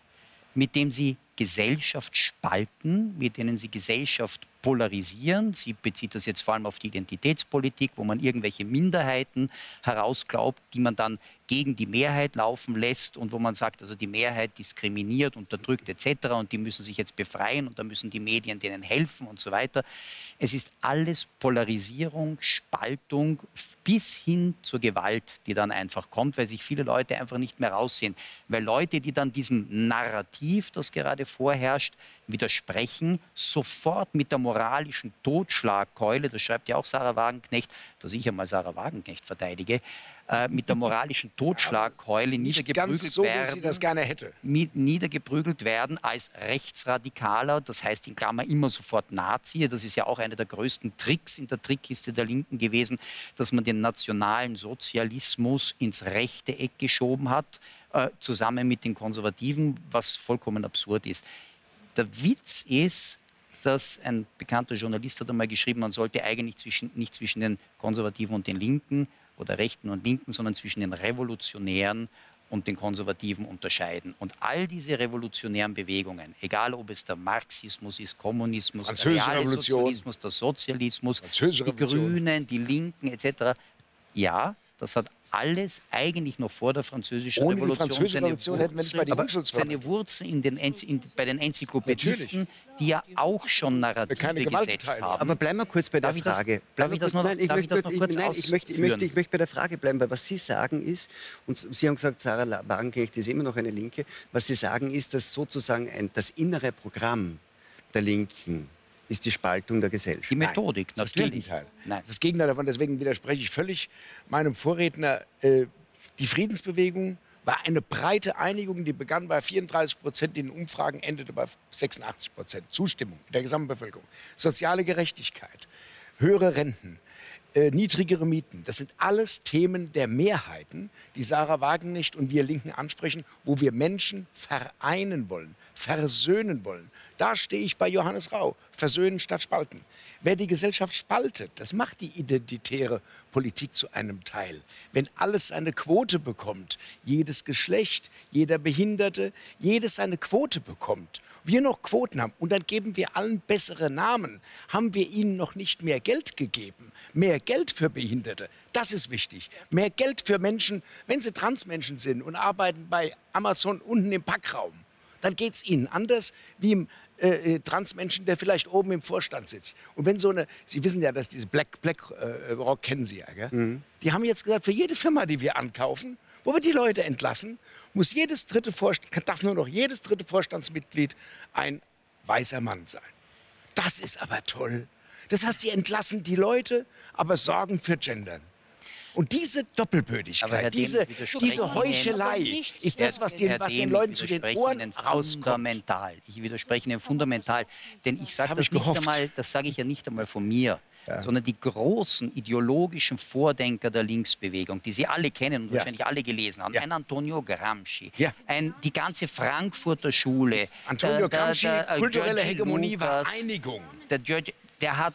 mit dem sie Gesellschaft spalten, mit denen sie Gesellschaft polarisieren. Sie bezieht das jetzt vor allem auf die Identitätspolitik, wo man irgendwelche Minderheiten herausglaubt, die man dann gegen die Mehrheit laufen lässt und wo man sagt, also die Mehrheit diskriminiert, unterdrückt etc. und die müssen sich jetzt befreien und da müssen die Medien denen helfen und so weiter. Es ist alles Polarisierung, Spaltung bis hin zur Gewalt, die dann einfach kommt, weil sich viele Leute einfach nicht mehr raussehen. Weil Leute, die dann diesem Narrativ, das gerade vorherrscht, widersprechen, sofort mit der moralischen Totschlagkeule, das schreibt ja auch Sarah Wagenknecht, dass ich einmal Sarah Wagenknecht verteidige, äh, mit der moralischen Totschlagkeule niedergeprügelt so, werden. Wie sie das gerne hätte. Niedergeprügelt werden als Rechtsradikaler, das heißt in Klammer immer sofort Nazi. Das ist ja auch einer der größten Tricks in der Trickkiste der Linken gewesen, dass man den nationalen Sozialismus ins rechte Eck geschoben hat, äh, zusammen mit den Konservativen, was vollkommen absurd ist. Der Witz ist, dass ein bekannter Journalist hat einmal geschrieben, man sollte eigentlich zwischen, nicht zwischen den Konservativen und den Linken oder Rechten und Linken, sondern zwischen den Revolutionären und den Konservativen unterscheiden. Und all diese revolutionären Bewegungen, egal ob es der Marxismus ist, Kommunismus, der Sozialismus, der Sozialismus, die Grünen, die Linken etc., ja, das hat alles eigentlich noch vor der Französischen Ohne Revolution die Französische Revolution hätten wir nicht mal die seine Wurzeln in den in, bei den Enzyklopädisten, Natürlich. die ja auch schon Narrative gesetzt haben. Aber bleiben wir kurz bei der darf Frage. darf ich das noch, ich möchte, noch kurz nein, ich möchte, ich, möchte, ich möchte bei der Frage bleiben, weil was Sie sagen ist, und Sie haben gesagt, Sarah Wagenknecht ist immer noch eine Linke, was Sie sagen ist, dass sozusagen ein, das innere Programm der Linken ist die Spaltung der Gesellschaft. Die Methodik, Nein, das natürlich. Gegenteil. Nein. Das Gegenteil davon, deswegen widerspreche ich völlig meinem Vorredner. Äh, die Friedensbewegung war eine breite Einigung, die begann bei 34 Prozent in den Umfragen, endete bei 86 Prozent Zustimmung der gesamten Bevölkerung. Soziale Gerechtigkeit, höhere Renten, äh, niedrigere Mieten. Das sind alles Themen der Mehrheiten, die Sarah Wagenknecht und wir Linken ansprechen, wo wir Menschen vereinen wollen, versöhnen wollen. Da stehe ich bei Johannes Rau. Versöhnen statt spalten. Wer die Gesellschaft spaltet, das macht die identitäre Politik zu einem Teil. Wenn alles eine Quote bekommt, jedes Geschlecht, jeder Behinderte, jedes seine Quote bekommt, wir noch Quoten haben und dann geben wir allen bessere Namen, haben wir ihnen noch nicht mehr Geld gegeben. Mehr Geld für Behinderte, das ist wichtig. Mehr Geld für Menschen, wenn sie Transmenschen sind und arbeiten bei Amazon unten im Packraum. Dann geht es ihnen anders wie im äh, äh, Transmenschen, der vielleicht oben im Vorstand sitzt. Und wenn so eine, Sie wissen ja, dass diese Black, Black äh, Rock kennen Sie ja, gell? Mhm. Die haben jetzt gesagt, für jede Firma, die wir ankaufen, wo wir die Leute entlassen, muss jedes dritte Vorstand, darf nur noch jedes dritte Vorstandsmitglied ein weißer Mann sein. Das ist aber toll. Das heißt, sie entlassen die Leute, aber sorgen für Gendern. Und diese Doppelbödigkeit, diese, diese Heuchelei ist das, was, den, was den Leuten zu den Ohren rauskommt. Fundamental. Ich widerspreche Ihnen fundamental. Denn ich sage das, das nicht einmal, das sage ich ja nicht einmal von mir. Ja. sondern die großen ideologischen Vordenker der Linksbewegung, die Sie alle kennen und ja. wahrscheinlich alle gelesen haben. Ja. Ein Antonio Gramsci, ein, die ganze Frankfurter Schule. Antonio der, Gramsci, der, der, kulturelle Hegemonie Lucas, war Einigung. Der George, der hat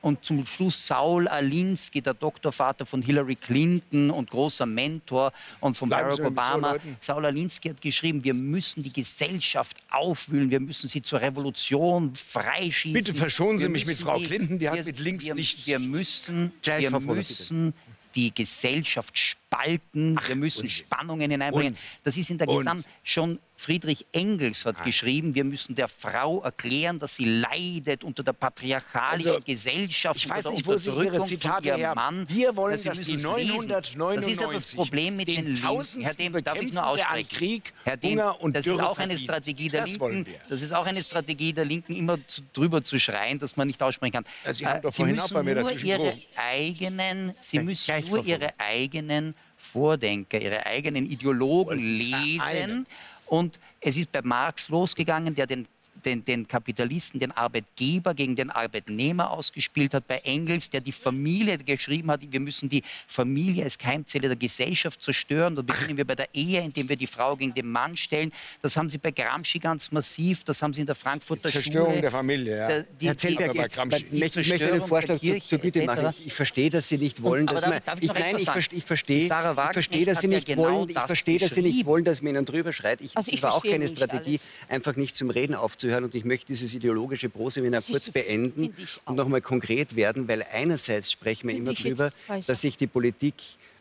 und zum Schluss Saul Alinsky, der Doktorvater von Hillary Clinton und großer Mentor und von Bleiben Barack Obama. Saul Alinsky hat geschrieben, wir müssen die Gesellschaft aufwühlen, wir müssen sie zur Revolution freischießen. Bitte verschonen Sie mich mit Frau Clinton, die wir, hat mit links wir, nichts. Wir müssen, wir müssen die Gesellschaft spalten, Ach, wir müssen. Spannungen hineinbringen. Das ist in der Gesamt schon Friedrich Engels hat ah. geschrieben, wir müssen der Frau erklären, dass sie leidet unter der patriarchalischen also, Gesellschaft, ich weiß nicht, wo Sie Ihre Zitate her Mann. Wir wollen, dass, dass die 999 Das ist ja das Problem mit den, den Linken. Herr Dem, darf ich nur aussprechen? Krieg, Herr Dem, und das ist auch eine Strategie der das Linken. Das ist auch eine Strategie der Linken, immer zu, drüber zu schreien, dass man nicht aussprechen kann. Ja, Sie, äh, Sie müssen nur ihre eigenen, Sie müssen nur ihre eigenen Vordenker, ihre eigenen Ideologen lesen. Und es ist bei Marx losgegangen, der den den, den Kapitalisten, den Arbeitgeber gegen den Arbeitnehmer ausgespielt hat, bei Engels, der die Familie geschrieben hat, wir müssen die Familie als Keimzelle der Gesellschaft zerstören. Da beginnen wir bei der Ehe, indem wir die Frau gegen den Mann stellen. Das haben sie bei Gramsci ganz massiv, das haben sie in der Frankfurter die Zerstörung Schule. der Familie, ja. Die, Herr Zellberg, ich, ich möchte einen Vorschlag zur, zur Bitte machen. Ich, ich, verstehe, dass Sie nicht wollen, dass man... Darf ich, nein, ich, verstehe, ich verstehe, ich verstehe, dass Sie nicht genau wollen, ich verstehe, dass Sie nicht wollen, dass man Ihnen drüber schreit. Ich, also war auch keine Strategie, einfach nicht zum Reden aufzuhören zuhören und ich möchte dieses ideologische Proseminar kurz so, beenden und nochmal konkret werden, weil einerseits sprechen wir immer darüber, dass sich die Politik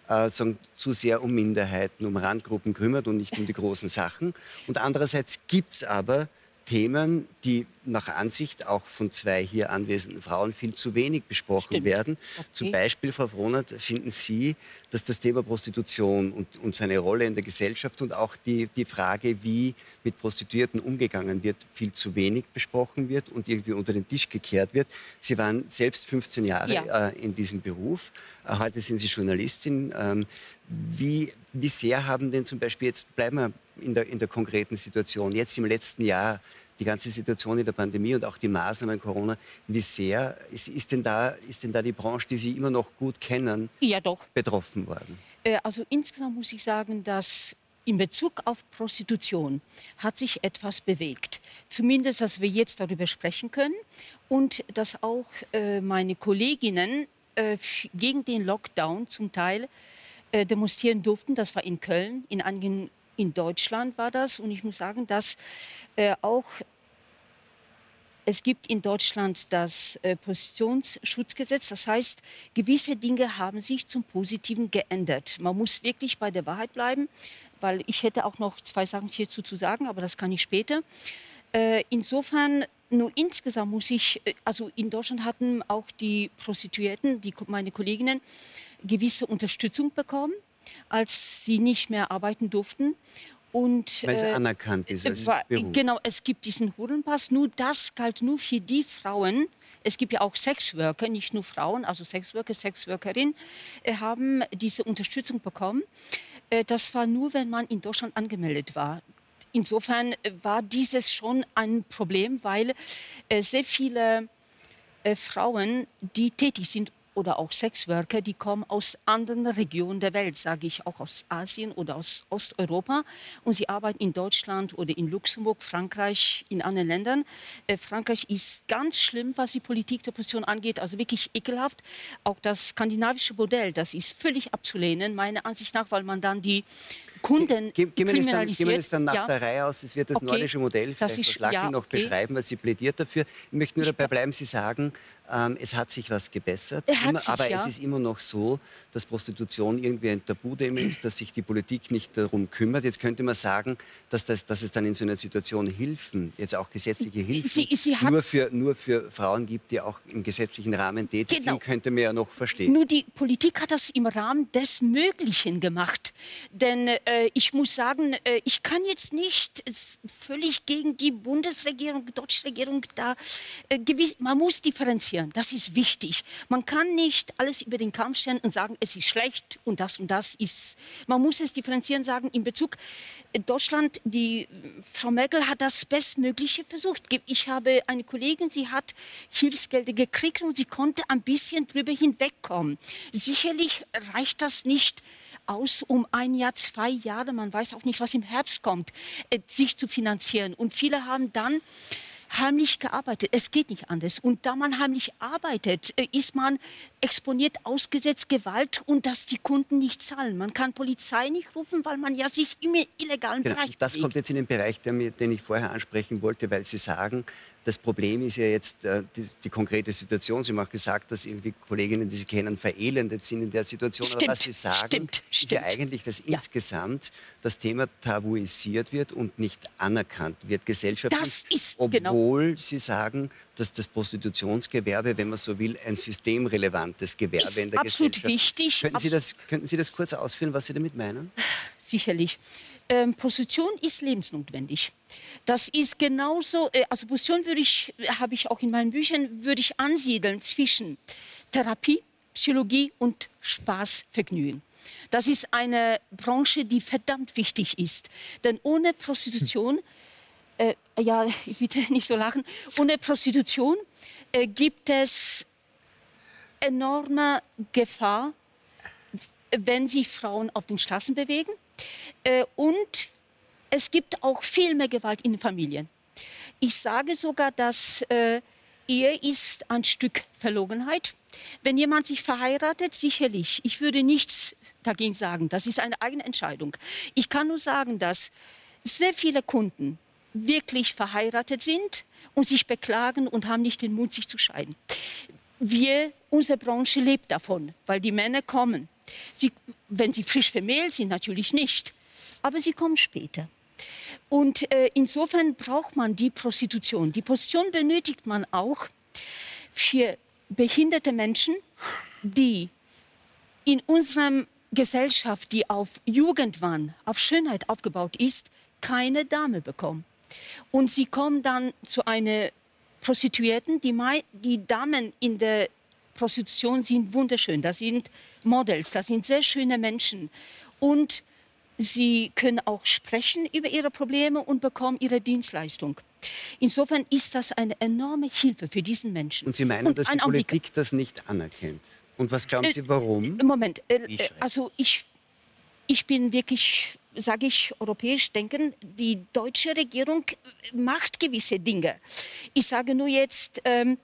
äh, sagen, zu sehr um Minderheiten, um Randgruppen kümmert und nicht um die großen Sachen. Und andererseits gibt es aber Themen, die nach Ansicht auch von zwei hier anwesenden Frauen viel zu wenig besprochen Stimmt. werden. Okay. Zum Beispiel, Frau Frohnert, finden Sie, dass das Thema Prostitution und, und seine Rolle in der Gesellschaft und auch die, die Frage, wie mit Prostituierten umgegangen wird, viel zu wenig besprochen wird und irgendwie unter den Tisch gekehrt wird. Sie waren selbst 15 Jahre ja. äh, in diesem Beruf. Äh, heute sind Sie Journalistin. Ähm, wie, wie sehr haben denn zum Beispiel, jetzt bleiben wir in der, in der konkreten Situation, jetzt im letzten Jahr, die ganze Situation in der Pandemie und auch die Maßnahmen Corona, wie sehr ist, ist, denn da, ist denn da die Branche, die Sie immer noch gut kennen, ja, betroffen worden? Äh, also insgesamt muss ich sagen, dass in Bezug auf Prostitution hat sich etwas bewegt. Zumindest, dass wir jetzt darüber sprechen können und dass auch äh, meine Kolleginnen äh, gegen den Lockdown zum Teil äh, demonstrieren durften. Das war in Köln, in einigen in Deutschland war das. Und ich muss sagen, dass äh, auch es gibt in Deutschland das äh, Positionsschutzgesetz. Das heißt, gewisse Dinge haben sich zum Positiven geändert. Man muss wirklich bei der Wahrheit bleiben, weil ich hätte auch noch zwei Sachen hierzu zu sagen, aber das kann ich später. Äh, insofern, nur insgesamt muss ich, äh, also in Deutschland hatten auch die Prostituierten, die, meine Kolleginnen, gewisse Unterstützung bekommen als sie nicht mehr arbeiten durften. Und, Weil es äh, anerkannt ist als war, Beruf. Genau, es gibt diesen Hurenpass. Nur das galt nur für die Frauen. Es gibt ja auch Sexworker, nicht nur Frauen, also Sexworker, Sexworkerinnen äh, haben diese Unterstützung bekommen. Äh, das war nur, wenn man in Deutschland angemeldet war. Insofern äh, war dieses schon ein Problem, weil äh, sehr viele äh, Frauen, die tätig sind oder auch Sexworker, die kommen aus anderen Regionen der Welt, sage ich auch aus Asien oder aus Osteuropa. Und sie arbeiten in Deutschland oder in Luxemburg, Frankreich, in anderen Ländern. Äh, Frankreich ist ganz schlimm, was die Politik der Position angeht, also wirklich ekelhaft. Auch das skandinavische Modell, das ist völlig abzulehnen, meiner Ansicht nach, weil man dann die Kunden Ge gehen kriminalisiert. Gehen wir es dann nach ja. der Reihe aus. Es wird das okay. nordische Modell, vielleicht Frau Schlackel ja, noch okay. beschreiben, was sie plädiert dafür. Ich möchte nur dabei bleiben, Sie sagen, ähm, es hat sich was gebessert, immer, sich, aber ja. es ist immer noch so, dass Prostitution irgendwie ein Tabuthema ist, dass sich die Politik nicht darum kümmert. Jetzt könnte man sagen, dass, das, dass es dann in so einer Situation Hilfen, jetzt auch gesetzliche Hilfen, sie, sie nur, für, nur für Frauen gibt, die auch im gesetzlichen Rahmen tätig genau. sind, könnte man ja noch verstehen. Nur die Politik hat das im Rahmen des Möglichen gemacht. Denn äh, ich muss sagen, äh, ich kann jetzt nicht völlig gegen die Bundesregierung, die deutsche Regierung da, äh, gewiss, man muss differenzieren differenzieren. Das ist wichtig. Man kann nicht alles über den Kampf stellen und sagen, es ist schlecht und das und das ist. Man muss es differenzieren, sagen, in Bezug äh, Deutschland, die Frau Merkel hat das Bestmögliche versucht. Ich habe eine Kollegin, sie hat Hilfsgelder gekriegt und sie konnte ein bisschen drüber hinwegkommen. Sicherlich reicht das nicht aus, um ein Jahr, zwei Jahre, man weiß auch nicht, was im Herbst kommt, äh, sich zu finanzieren. Und viele haben dann heimlich gearbeitet. Es geht nicht anders. Und da man heimlich arbeitet, äh, ist man exponiert, ausgesetzt Gewalt und dass die Kunden nicht zahlen. Man kann Polizei nicht rufen, weil man ja sich im illegalen Genau. Bereich Das bewegt. kommt jetzt in den Bereich, den ich vorher ansprechen wollte, weil Sie sagen, das Problem ist ja jetzt äh, die, die konkrete Situation. Sie haben auch gesagt, dass irgendwie Kolleginnen, die Sie kennen, verelendet sind in der Situation. Aber Stimmt, was Sie sagen, stimmt, ist ja stimmt. eigentlich, dass Ja. insgesamt das Thema tabuisiert wird und nicht anerkannt wird gesellschaftlich. Das ist genau. obwohl Sie sagen, dass das Prostitutionsgewerbe, wenn man so will, ein systemrelevantes Gewerbe Ist in der absolut Gesellschaft wichtig. Könnten Sie, das, könnten Sie das kurz ausführen, was Sie damit meinen? sicherlich. Ähm, Prostitution ist lebensnotwendig. Das ist genauso, äh, also Prostitution würde ich, habe ich auch in meinen Büchern, würde ich ansiedeln zwischen Therapie, Psychologie und Spaß, Vergnügen. Das ist eine Branche, die verdammt wichtig ist. Denn ohne Prostitution, äh, ja, bitte nicht so lachen, ohne Prostitution äh, gibt es enorme Gefahr, wenn sich Frauen auf den Straßen bewegen. Äh, und es gibt auch viel mehr Gewalt in den Familien. Ich sage sogar, dass äh, Ehe ist ein Stück Verlogenheit. Wenn jemand sich verheiratet, sicherlich. Ich würde nichts dagegen sagen. Das ist eine eigene Entscheidung. Ich kann nur sagen, dass sehr viele Kunden wirklich verheiratet sind und sich beklagen und haben nicht den Mut, sich zu scheiden. Wir, unsere Branche lebt davon, weil die Männer kommen. Sie, wenn sie frisch vermählt sind, natürlich nicht. Aber sie kommen später. Und äh, insofern braucht man die Prostitution. Die Prostitution benötigt man auch für behinderte Menschen, die in unserer Gesellschaft, die auf Jugendwahn, auf Schönheit aufgebaut ist, keine Dame bekommen. Und sie kommen dann zu einer Prostituierten. Die, die Damen in der Prostitution sind wunderschön. Das sind Models, das sind sehr schöne Menschen. Und sie können auch sprechen über ihre Probleme und bekommen ihre Dienstleistung. Insofern ist das eine enorme Hilfe für diesen Menschen. Und Sie meinen, dass die ein Augenblick. Politik das nicht anerkennt? Und was glauben Äh, Sie, warum? Moment, äh, äh, also ich, ich bin wirklich, sage ich, europäisch denken, die deutsche Regierung macht gewisse Dinge. Ich sage nur jetzt, ähm,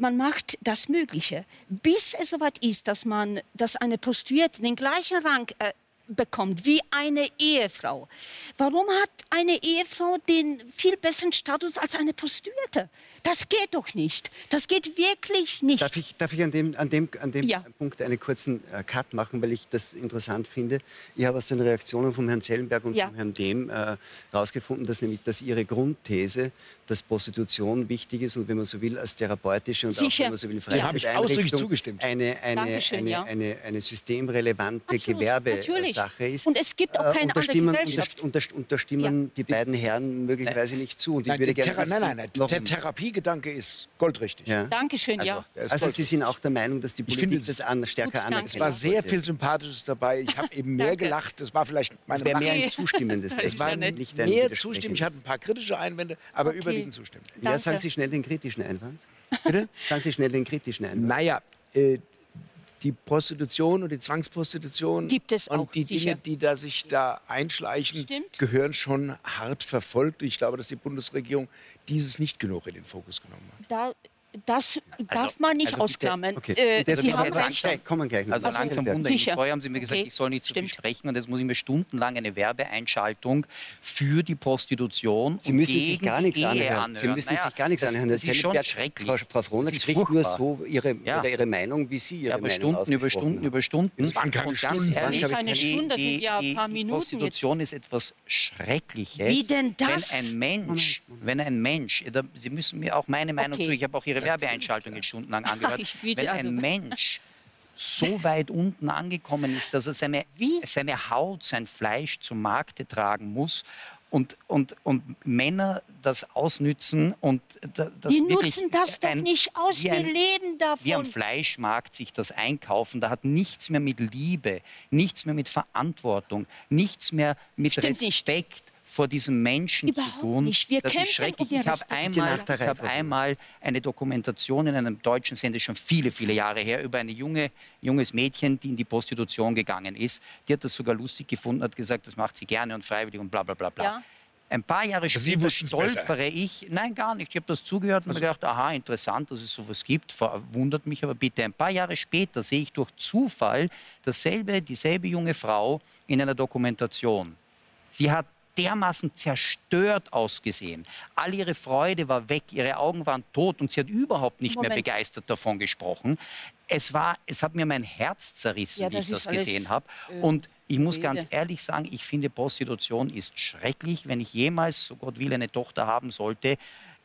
man macht das Mögliche. Bis es soweit ist, dass, man, dass eine Prostituierte den gleichen Rang äh, bekommt wie eine Ehefrau. Warum hat eine Ehefrau den viel besseren Status als eine Prostituierte? Das geht doch nicht. Das geht wirklich nicht. Darf ich, darf ich an dem, an dem, an dem Ja. Punkt einen kurzen äh, Cut machen, weil ich das interessant finde? Ich habe aus den Reaktionen von Herrn Zellenberg und Ja. von Herrn Dehm herausgefunden, dass nämlich dass Ihre Grundthese, dass Prostitution wichtig ist und wenn man so will, als therapeutische und auch Sicher. wenn man so will, Ja. Freizeiteinrichtung zugestimmt. eine, eine, eine, ja. eine, eine systemrelevante Absolut, natürlich. Gewerbesache ist. Und es gibt auch Äh, keine da andere stimmen, Gesellschaft. Und da, und da stimmen die beiden Herren möglicherweise nicht zu. Und ich Nein, würde der gerne Thera nein, wissen, nein, nein. Der Therapiegedanke ist goldrichtig. ja. Dankeschön, ja. der ist Also goldrichtig. Sie sind auch der Meinung, dass die Ich Politik finde, das an, stärker anerkennt. Es war sehr viel Sympathisches dabei. Ich habe eben mehr gelacht. Das war vielleicht meine Es wäre mehr ein zustimmendes. Es war ja nicht ein mehr zustimmen. Ich hatte ein paar kritische Einwände, aber Okay. überwiegend zustimmen. Ja, sagen. Sie schnell den kritischen Einwand. Bitte? Sagen Sie schnell den kritischen Einwand. Naja, äh, die Prostitution und die Zwangsprostitution Gibt es und auch, die sicher. Dinge, die da sich da einschleichen, Stimmt. gehören schon hart verfolgt. Ich glaube, dass die Bundesregierung dieses nicht genug in den Fokus genommen hat. Da, das darf man nicht also bitte, ausklammern. Okay. Äh, Das- Sie haben recht. kommen gleich noch. Also dazu. langsam ich. Sicher. Vorher haben Sie mir gesagt, Okay, ich soll nicht zu viel stimmt. sprechen und jetzt muss ich mir stundenlang eine Werbeeinschaltung für die Prostitution Sie und müssen gegen sich gar nichts Ehe anhören. Sie anhören. müssen Naja, sich gar nichts das, anhören. Das ist schon Zellenberg- schrecklich. Frau, Frau Das ist spricht nur so ihre, Ja. oder ihre Meinung, wie Sie Ihre Ja, aber Meinung Stunden über Stunden über Stunden. Das keine Und ganz Stunden. eine Stunde, das sind ja ein paar Minuten Prostitution ist etwas Schreckliches. Wie denn das? Wenn ein Mensch, wenn ein Mensch, Sie müssen mir auch meine Meinung zu, ich habe auch Ihre Werbeeinschaltung jetzt stundenlang angehört. wenn ein also- Mensch so weit unten angekommen ist, dass er seine, Wie? seine Haut, sein Fleisch zum Markte tragen muss und, und, und Männer das ausnützen und da- das Die nutzen das doch ein- nicht aus. wie Wir ein- leben wie am davon. Fleischmarkt sich das einkaufen, da hat nichts mehr mit Liebe, nichts mehr mit Verantwortung, nichts mehr mit Stimmt nicht. Vor diesem Menschen Überhaupt zu tun. nicht. Wir das ist schrecklich. Ich habe einmal, ich hab einmal eine Dokumentation in einem deutschen Sender, schon viele, viele Jahre her, über ein junge, junges Mädchen, die in die Prostitution gegangen ist. Die hat das sogar lustig gefunden, hat gesagt, das macht sie gerne und freiwillig und bla bla bla bla. Ja. Ein paar Jahre Sie später stolpere ich, nein, gar nicht. Ich habe das zugehört und mir gedacht, aha, interessant, dass es sowas gibt, verwundert mich aber bitte. Ein paar Jahre später sehe ich durch Zufall dasselbe, dieselbe junge Frau in einer Dokumentation. Sie hat dermaßen zerstört ausgesehen. All ihre Freude war weg, ihre Augen waren tot und sie hat überhaupt nicht mehr Moment. begeistert davon gesprochen. Es, war, es hat mir mein Herz zerrissen, Ja, wie ich das gesehen habe. äh, Und ich muss Rede. ganz ehrlich sagen, ich finde Prostitution ist schrecklich. Wenn ich jemals, so Gott will, eine Tochter haben sollte,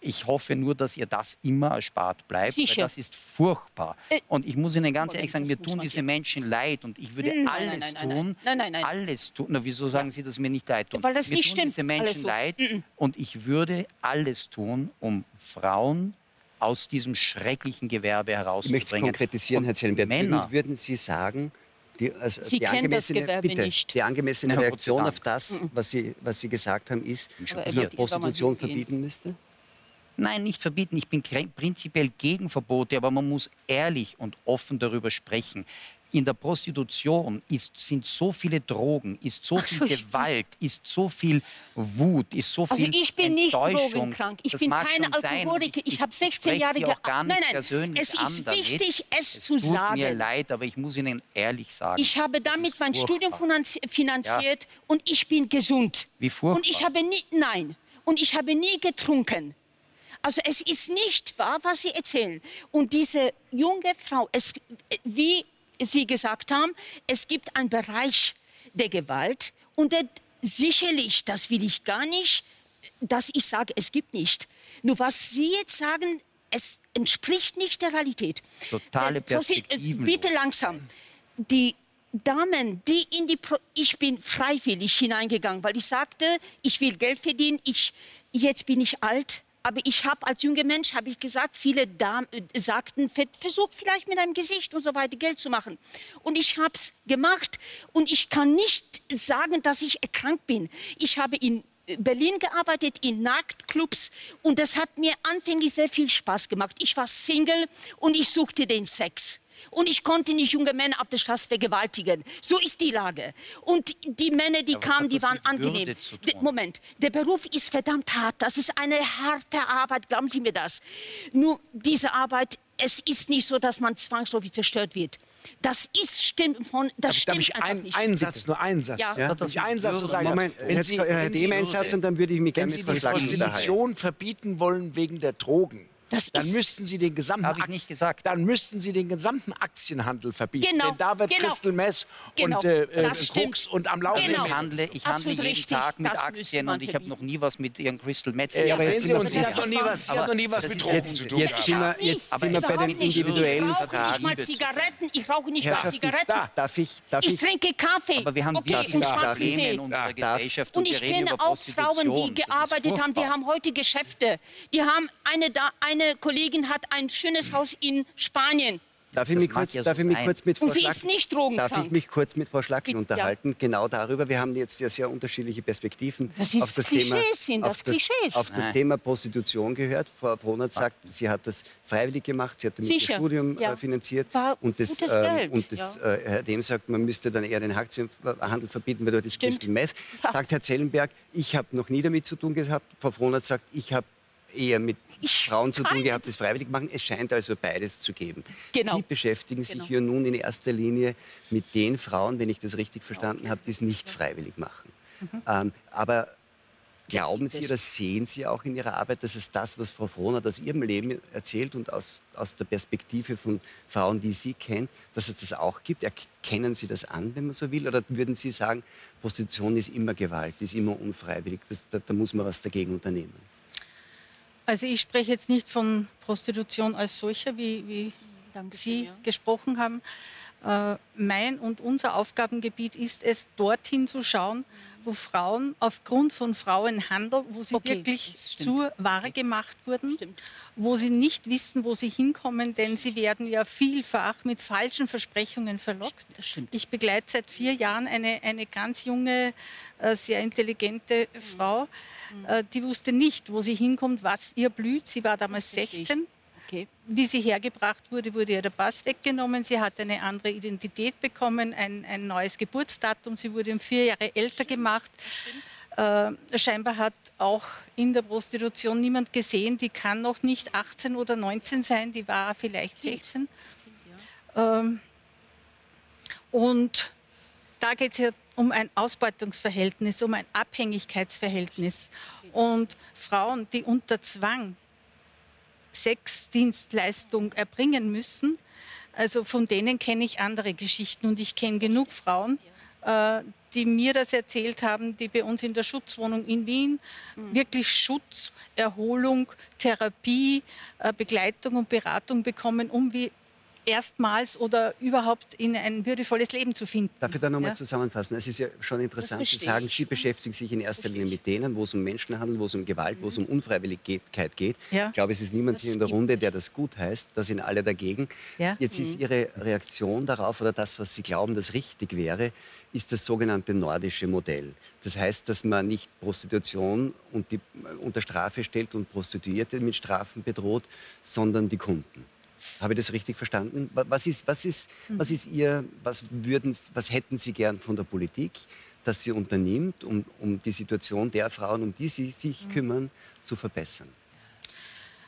ich hoffe nur, dass ihr das immer erspart bleibt. Sicher. Weil das ist furchtbar. Äh, Und ich muss Ihnen ganz ehrlich sagen, mir tun diese. Menschen leid und ich würde Nein, alles nein, nein, nein. tun. Nein, nein, nein. Alles tun. Na, wieso sagen Sie, dass mir nicht leid tun? Weil das mir nicht tun stimmt, diese Menschen so. leid Mhm. und ich würde alles tun, um Frauen aus diesem schrecklichen Gewerbe Ich herauszubringen. möchte es konkretisieren, Und Herr Zellenberg. Männer, Würden, Sie sagen, die, also Sie die angemessene, bitte, nicht. die angemessene Na, Reaktion auf das, was Sie, was Sie gesagt haben, ist, dass man Prostitution verbieten müsste? Nein, nicht verbieten. Ich bin prinzipiell gegen Verbote, aber man muss ehrlich und offen darüber sprechen. In der Prostitution ist, sind so viele Drogen, ist so viel so, ich- Gewalt, ist so viel Wut, ist so Also viel ich bin nicht drogenkrank. Ich Das bin keine. Alkoholiker. Ich, Ich- habe ich 16 spreche Jahre nicht Nein, nein. persönlich Es ist wichtig, es, Es zu tut sagen. mir leid, aber ich muss Ihnen ehrlich sagen. Ich habe damit mein Studium finanziert und ich bin gesund. Wie furchtbar. Und ich habe nie, nein, und ich habe nie getrunken. Also es ist nicht wahr, was Sie erzählen. Und diese junge Frau, es, wie Sie gesagt haben, es gibt einen Bereich der Gewalt und der, sicherlich, das will ich gar nicht, dass ich sage, es gibt nicht. Nur was Sie jetzt sagen, es entspricht nicht der Realität. Totale Äh, äh, Perspektivenlos. Bitte langsam. Die Damen, die in die Pro ich bin freiwillig hineingegangen, weil ich sagte, ich will Geld verdienen. Ich jetzt bin ich alt, aber ich habe als junger Mensch habe ich gesagt, viele Damen äh, sagten, ver- versuch vielleicht mit deinem Gesicht und so weiter Geld zu machen. Und ich habe es gemacht und ich kann nicht sagen, dass ich erkrankt bin. Ich habe in Berlin gearbeitet, in Nachtclubs und das hat mir anfänglich sehr viel Spaß gemacht. Ich war Single und ich suchte den Sex. Und ich konnte nicht junge Männer auf der Straße vergewaltigen. So ist die Lage. Und die Männer, die Ja, kamen, die das waren angenehm. De-? Moment, der Beruf ist verdammt hart. Das ist eine harte Arbeit, glauben Sie mir das. Nur diese Arbeit, es ist nicht so, dass man zwangsläufig zerstört wird. Das ist stimmt von, das Darf stimmt ich einfach einen, nicht. einen Satz, nur einen Satz? Ja. Hat das Darf ich mit einen Satz zu sagen? Moment, Wenn Sie- Herr wenn Sie- Dehm einen Satz und dann würde ich mich Wenn gerne Sie mit die Frau Schlacken unterhalten. Prostitution verbieten wollen wegen der Drogen, Das dann müssten Sie den gesamten Habe ich nicht gesagt. Dann müssten Sie den gesamten Aktienhandel verbieten. Genau, Denn da wird genau. Crystal Meth Genau, und äh, äh, und am Laufen. Genau. Ich handle, ich handle jeden richtig. Tag mit Aktien und ich habe noch verbieten. nie was mit Ihren Crystal Meth. Äh, Ja, aber sehen Sie, wir- sie hat noch nie was, sie hat noch nie was mit Drogen zu tun. jetzt sind wir- jetzt sind wir bei den individuellen ich rauche Fragen. Nicht mal Zigaretten. Ich rauche nicht mal Zigaretten. da. Darf ich, darf Ich ich, trinke Kaffee. Aber wir haben okay, wirklich Probleme in unserer Gesellschaft Und ich kenne auch Frauen, die gearbeitet haben, die haben heute Geschäfte. Die haben eine, da, eine Kollegin hat ein schönes Haus in Spanien. darf ich Das mich kurz, ja darf so ich mich kurz mit Frau Und sie Schlacken- ist nicht drogenkrank. Darf ich mich kurz mit Frau Schlacken Bitte, unterhalten? Genau darüber. Wir haben jetzt ja sehr unterschiedliche Perspektiven Das ist auf das Klischees Thema, sind auf das Klischees. auf das. Thema Prostitution gehört. Frau Frohnert sagt, sie hat das freiwillig gemacht, sie hat damit Sicher, ihr Studium ja. äh, finanziert. War und das, gutes ähm, Geld, und das ja. äh, Herr Dem sagt, man müsste dann eher den Aktienhandel verbieten, weil dort ist. Crystal Meth. Ja. Sagt Herr Zellenberg, ich habe noch nie damit zu tun gehabt. Frau Frohnert sagt, ich habe eher mit Frauen zu tun gehabt, das freiwillig machen. Es scheint also beides zu geben. Genau. Sie beschäftigen sich Genau. hier nun in erster Linie mit den Frauen, wenn ich das richtig verstanden habe, die es nicht freiwillig machen. Ähm, aber glauben Sie oder sehen Sie auch in Ihrer Arbeit, dass es das, was Frau Frohnert aus ihrem Leben erzählt und aus, aus der Perspektive von Frauen, die Sie kennt, dass es das auch gibt? Erkennen Sie das an, wenn man so will? Oder würden Sie sagen, Prostitution ist immer Gewalt, ist immer unfreiwillig, das, da, da muss man was dagegen unternehmen? Also ich spreche jetzt nicht von Prostitution als solcher, wie, wie Dankeschön, Sie ja. gesprochen haben. Äh, mein und unser Aufgabengebiet ist es, dorthin zu schauen, wo Frauen aufgrund von Frauenhandel, wo sie Okay, wirklich zur Ware gemacht wurden, Stimmt. wo sie nicht wissen, wo sie hinkommen, denn sie werden ja vielfach mit falschen Versprechungen verlockt. Ich begleite seit vier Jahren eine, eine ganz junge, äh, sehr intelligente Frau, äh, die wusste nicht, wo sie hinkommt, was ihr blüht. Sie war damals Verstehe ich. 16. Okay. Wie sie hergebracht wurde, wurde ihr der Pass weggenommen. Sie hat eine andere Identität bekommen, ein, ein neues Geburtsdatum. Sie wurde um vier Jahre älter gemacht. Äh, scheinbar hat auch in der Prostitution niemand gesehen, die kann noch nicht 18 oder 19 sein, die war vielleicht 16. Ähm, und da geht es ja um ein Ausbeutungsverhältnis, um ein Abhängigkeitsverhältnis. Und Frauen, die unter Zwang Sexdienstleistung erbringen müssen, also von denen kenne ich andere Geschichten und ich kenne genug Frauen, äh, die mir das erzählt haben, die bei uns in der Schutzwohnung in Wien mhm. wirklich Schutz, Erholung, Therapie, äh, Begleitung und Beratung bekommen, um wie erstmals oder überhaupt in ein würdevolles Leben zu finden. Darf ich da nochmal ja? zusammenfassen? Es ist ja schon interessant zu sagen, Sie beschäftigen sich in erster Linie mit denen, wo es um Menschenhandel, wo es um Gewalt, wo es um Unfreiwilligkeit geht. Ja. Ich glaube, es ist niemand das hier in der Runde, der das gut heißt. Da sind alle dagegen. Ja. Jetzt ist mhm. Ihre Reaktion darauf oder das, was Sie glauben, das richtig wäre, ist das sogenannte nordische Modell. Das heißt, dass man nicht Prostitution und die, unter Strafe stellt und Prostituierte mit Strafen bedroht, sondern die Kunden. Habe ich das richtig verstanden? Was ist, was ist, was ist Ihr, was, würden, was hätten Sie gern von der Politik, dass sie unternimmt, um, um die Situation der Frauen, um die Sie sich mhm. kümmern, zu verbessern?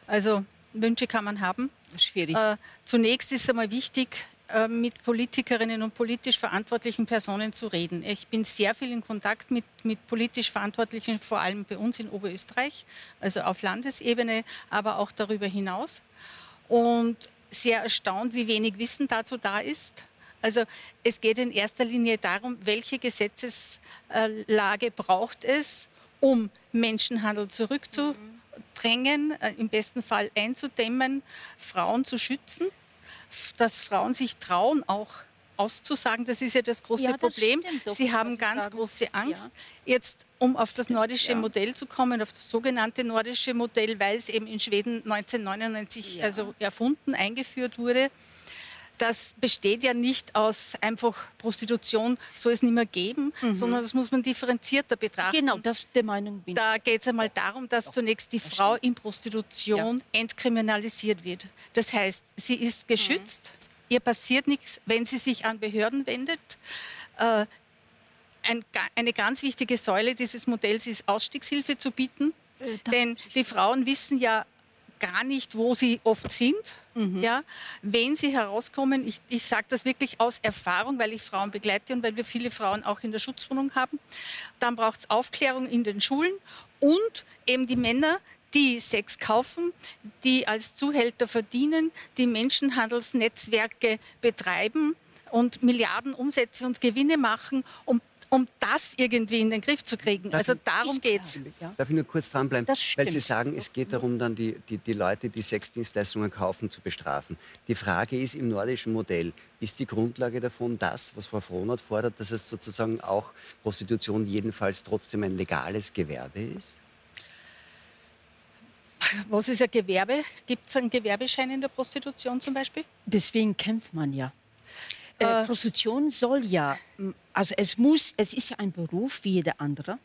Also Wünsche kann man haben. Schwierig. Äh, zunächst ist es einmal wichtig, äh, mit Politikerinnen und politisch verantwortlichen Personen zu reden. Ich bin sehr viel in Kontakt mit, mit politisch Verantwortlichen, vor allem bei uns in Oberösterreich, also auf Landesebene, aber auch darüber hinaus und sehr erstaunt, wie wenig Wissen dazu da ist. Also es geht in erster Linie darum, welche Gesetzeslage braucht es, um Menschenhandel zurückzudrängen, äh, im besten Fall einzudämmen, Frauen zu schützen, dass Frauen sich trauen, auch auszusagen. Das ist ja das große ja, das Problem. Doch, Sie haben ganz sagen. große Angst. Ja. Jetzt, um auf das nordische ja. Modell zu kommen, auf das sogenannte nordische Modell, weil es eben in Schweden 1999 also erfunden, eingeführt wurde. Das besteht ja nicht aus einfach Prostitution, soll es nicht mehr geben, mhm. sondern das muss man differenzierter betrachten. Genau, das der Meinung bin Da geht es einmal darum, dass zunächst die Frau in Prostitution entkriminalisiert wird. Das heißt, sie ist geschützt. Mhm ihr passiert nichts, wenn sie sich an Behörden wendet. Äh, ein, eine ganz wichtige Säule dieses Modells ist Ausstiegshilfe zu bieten. Äh, Denn die Frauen wissen ja gar nicht, wo sie oft sind. Mhm. Ja, wenn sie herauskommen, ich, ich sage das wirklich aus Erfahrung, weil ich Frauen begleite und weil wir viele Frauen auch in der Schutzwohnung haben, dann braucht es Aufklärung in den Schulen und eben die Männer, die Sex kaufen, die als Zuhälter verdienen, die Menschenhandelsnetzwerke betreiben und Milliarden Umsätze und Gewinne machen, um um das irgendwie in den Griff zu kriegen. Darf also darum geht es. Darf ich nur kurz dranbleiben? Weil Sie sagen, es geht darum, dann die, die, die Leute, die Sexdienstleistungen kaufen, zu bestrafen. Die Frage ist im nordischen Modell, ist die Grundlage davon das, was Frau Frohnert fordert, dass es sozusagen auch Prostitution jedenfalls trotzdem ein legales Gewerbe ist? Was ist ein Gewerbe? Gibt es einen Gewerbeschein in der Prostitution zum Beispiel? Deswegen kämpft man ja. Äh, äh, Prostitution soll ja, also es muss, es ist ja ein Beruf wie jeder andere.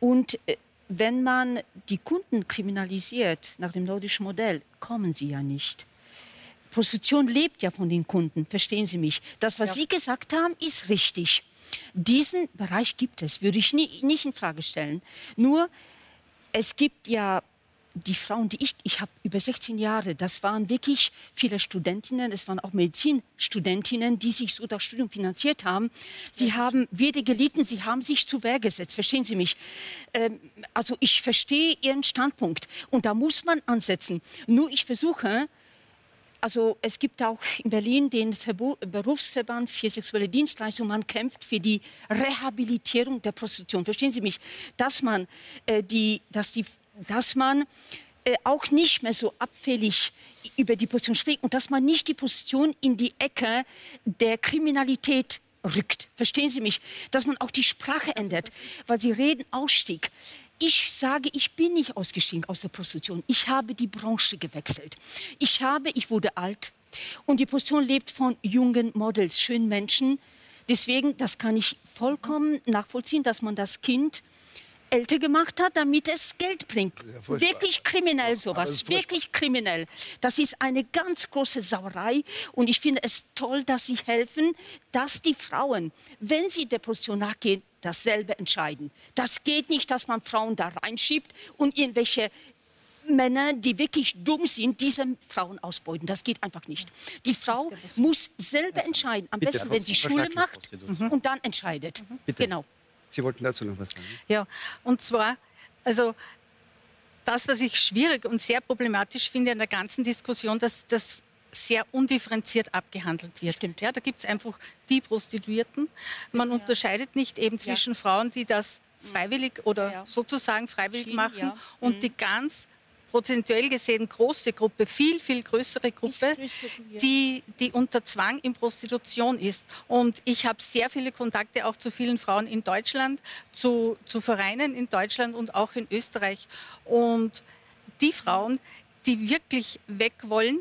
Und äh, wenn man die Kunden kriminalisiert nach dem nordischen Modell, kommen sie ja nicht. Prostitution lebt ja von den Kunden, verstehen Sie mich. Das, was ja. Sie gesagt haben, ist richtig. Diesen Bereich gibt es, würde ich nie, nicht in Frage stellen. Nur, es gibt ja die Frauen, die ich, ich habe über 16 Jahre, das waren wirklich viele Studentinnen, es waren auch Medizinstudentinnen, die sich so das Studium finanziert haben. Sie ja. haben weder gelitten, sie haben sich zu Wehr gesetzt, verstehen Sie mich? Ähm, also ich verstehe Ihren Standpunkt und da muss man ansetzen. Nur ich versuche, also es gibt auch in Berlin den Verbo Berufsverband für sexuelle Dienstleistungen. Man kämpft für die Rehabilitierung der Prostitution. Verstehen Sie mich? Dass man äh, die, dass die dass man äh, auch nicht mehr so abfällig über die Position spricht und dass man nicht die Position in die Ecke der Kriminalität rückt. Verstehen Sie mich? Dass man auch die Sprache ändert, weil Sie reden Ausstieg. Ich sage, ich bin nicht ausgestiegen aus der Prostitution. Ich habe die Branche gewechselt. Ich habe, ich wurde alt und die Position lebt von jungen Models, schönen Menschen. Deswegen, das kann ich vollkommen nachvollziehen, dass man das Kind älter gemacht hat, damit es Geld bringt. Wirklich kriminell sowas, wirklich kriminell. Das ist eine ganz große Sauerei und ich finde es toll, dass Sie helfen, dass die Frauen, wenn sie Depression nachgehen, dasselbe entscheiden. Das geht nicht, dass man Frauen da reinschiebt und irgendwelche Männer, die wirklich dumm sind, diese Frauen ausbeuten. Das geht einfach nicht. Die Frau muss selber entscheiden. Am besten, wenn sie Schule macht und dann entscheidet. Bitte. Genau. Sie wollten dazu noch was sagen? Ja, und zwar, also das, was ich schwierig und sehr problematisch finde in der ganzen Diskussion, dass das sehr undifferenziert abgehandelt wird. Stimmt. Ja, da gibt es einfach die Prostituierten. Man unterscheidet nicht eben zwischen Frauen, die das freiwillig oder Ja. sozusagen freiwillig Schienen, machen ja. und die ganz prozentuell gesehen große Gruppe, viel, viel größere Gruppe, die, die unter Zwang in Prostitution ist. Und ich habe sehr viele Kontakte auch zu vielen Frauen in Deutschland, zu, zu Vereinen in Deutschland und auch in Österreich. Und die Frauen, die wirklich weg wollen,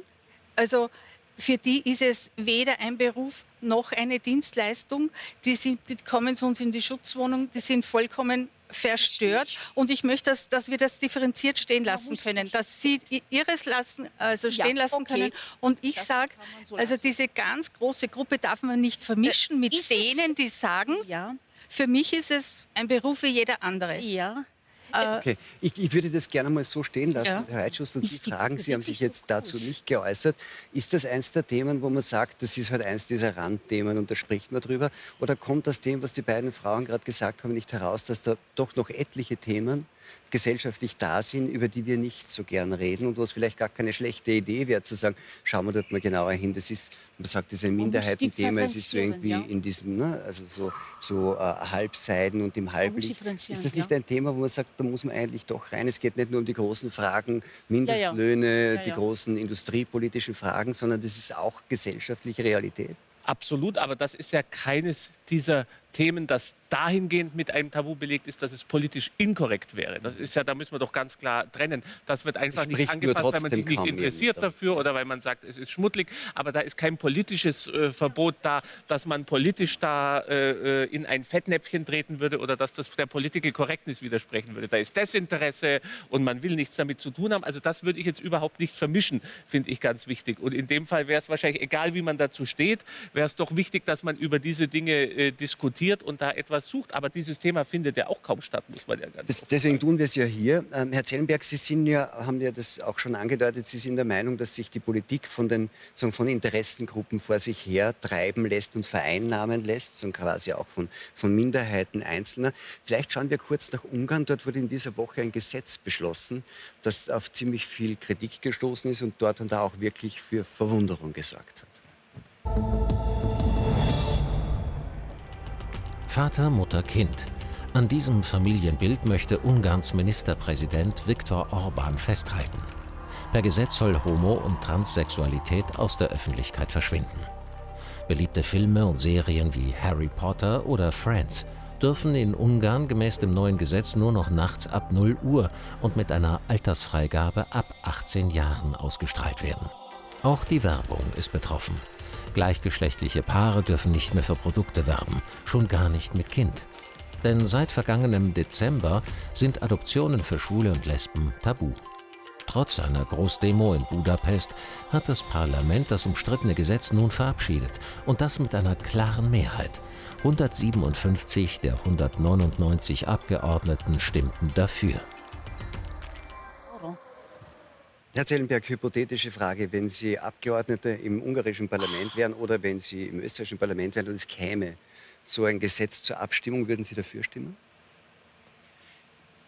also für die ist es weder ein Beruf noch eine Dienstleistung. Die, sind, die kommen zu uns in die Schutzwohnung, die sind vollkommen verstört. Und ich möchte, dass, dass wir das differenziert stehen lassen können, das. dass sie ihres lassen, also Ja, stehen lassen okay. können. Und ich sage, so also diese ganz große Gruppe darf man nicht vermischen mit denen, die sagen, Ja, für mich ist es ein Beruf wie jeder andere. ja. Okay, ich, ich würde das gerne mal so stehen lassen. Ja. Herr Reitschuss, und Sie fragen, Sie haben sich jetzt dazu nicht geäußert. Ist das eins der Themen, wo man sagt, das ist halt eins dieser Randthemen und da spricht man drüber? Oder kommt aus dem, was die beiden Frauen gerade gesagt haben, nicht heraus, dass da doch noch etliche Themen gesellschaftlich da sind, über die wir nicht so gern reden und wo es vielleicht gar keine schlechte Idee wäre, zu sagen, schauen wir dort mal genauer hin. Das ist, man sagt, das ist ein Minderheitenthema, es ist so irgendwie ja. in diesem, ne, also so, so äh, Halbseiden und im Halblicht. Ist das nicht ja. ein Thema, wo man sagt, da muss man eigentlich doch rein? Es geht nicht nur um die großen Fragen, Mindestlöhne, Ja, die ja. großen industriepolitischen Fragen, sondern das ist auch gesellschaftliche Realität. Absolut, aber das ist ja keines dieser Themen, das dahingehend mit einem Tabu belegt ist, dass es politisch inkorrekt wäre. Das ist ja, da müssen wir doch ganz klar trennen. Das wird einfach nicht spricht nur angefasst, weil man sich nicht interessiert dafür oder weil man sagt, es ist schmuddelig. Aber da ist kein politisches äh, Verbot da, dass man politisch da äh, äh, in ein Fettnäpfchen treten würde oder dass das der Political Correctness widersprechen würde. Da ist Desinteresse und man will nichts damit zu tun haben. Also das würde ich jetzt überhaupt nicht vermischen, finde ich ganz wichtig. Und in dem Fall wäre es wahrscheinlich, egal wie man dazu steht, wäre es doch wichtig, dass man über diese Dinge äh, diskutiert und da etwas sucht. Aber dieses Thema findet ja auch kaum statt, muss man ja ganz Das, deswegen tun wir es ja hier. Ähm, Herr Zellenberg, Sie sind ja, haben ja das auch schon angedeutet, Sie sind der Meinung, dass sich die Politik von den sagen, von Interessengruppen vor sich her treiben lässt und vereinnahmen lässt, so quasi auch von, von Minderheiten Einzelner. Vielleicht schauen wir kurz nach Ungarn. Dort wurde in dieser Woche ein Gesetz beschlossen, das auf ziemlich viel Kritik gestoßen ist und dort und da auch wirklich für Verwunderung gesorgt hat. Vater, Mutter, Kind. An diesem Familienbild möchte Ungarns Ministerpräsident Viktor Orban festhalten. Per Gesetz soll Homo- und Transsexualität aus der Öffentlichkeit verschwinden. Beliebte Filme und Serien wie Harry Potter oder Friends dürfen in Ungarn gemäß dem neuen Gesetz nur noch nachts ab 0 Uhr und mit einer Altersfreigabe ab 18 Jahren ausgestrahlt werden. Auch die Werbung ist betroffen. Gleichgeschlechtliche Paare dürfen nicht mehr für Produkte werben, schon gar nicht mit Kind. Denn seit vergangenem Dezember sind Adoptionen für Schwule und Lesben tabu. Trotz einer Großdemo in Budapest hat das Parlament das umstrittene Gesetz nun verabschiedet und das mit einer klaren Mehrheit. 157 der 199 Abgeordneten stimmten dafür. Herr Zellenberg, hypothetische Frage. Wenn Sie Abgeordnete im ungarischen Parlament wären oder wenn Sie im österreichischen Parlament wären und es käme so ein Gesetz zur Abstimmung, würden Sie dafür stimmen?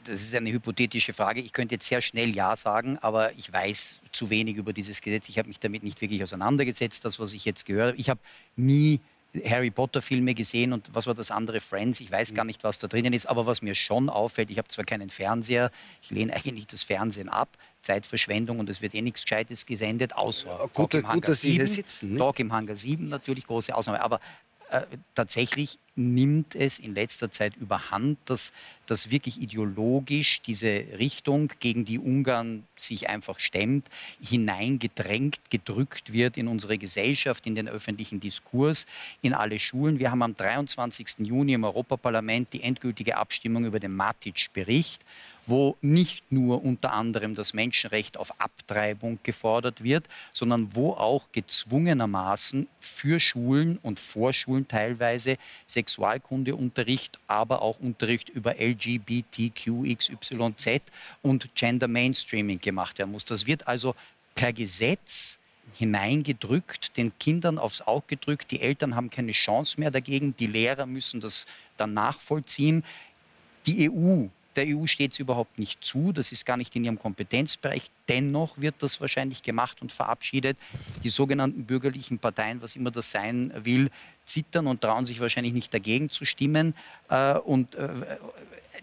Das ist eine hypothetische Frage. Ich könnte jetzt sehr schnell Ja sagen, aber ich weiß zu wenig über dieses Gesetz. Ich habe mich damit nicht wirklich auseinandergesetzt, das, was ich jetzt gehört habe. Ich habe nie Harry Potter-Filme gesehen und was war das andere, Friends. Ich weiß gar nicht, was da drinnen ist, aber was mir schon auffällt, ich habe zwar keinen Fernseher, ich lehne eigentlich das Fernsehen ab, Zeitverschwendung und es wird eh nichts Gescheites gesendet, außer Ja, Talk gut, im gut, Hangar dass Sie hier 7. sitzen, nicht? Talk im Hangar 7 natürlich, große Ausnahme. Aber äh, tatsächlich nimmt es in letzter Zeit überhand, dass, dass wirklich ideologisch diese Richtung, gegen die Ungarn sich einfach stemmt, hineingedrängt, gedrückt wird in unsere Gesellschaft, in den öffentlichen Diskurs, in alle Schulen. Wir haben am 23. Juni im Europaparlament die endgültige Abstimmung über den Matic-Bericht wo nicht nur unter anderem das Menschenrecht auf Abtreibung gefordert wird, sondern wo auch gezwungenermaßen für Schulen und Vorschulen teilweise Sexualkundeunterricht, aber auch Unterricht über LGBTQXYZ und Gender Mainstreaming gemacht werden muss. Das wird also per Gesetz hineingedrückt, den Kindern aufs Auge gedrückt. Die Eltern haben keine Chance mehr dagegen. Die Lehrer müssen das dann nachvollziehen. Die EU der EU steht es überhaupt nicht zu. Das ist gar nicht in ihrem Kompetenzbereich. Dennoch wird das wahrscheinlich gemacht und verabschiedet. Die sogenannten bürgerlichen Parteien, was immer das sein will, zittern und trauen sich wahrscheinlich nicht dagegen zu stimmen. Äh, und äh,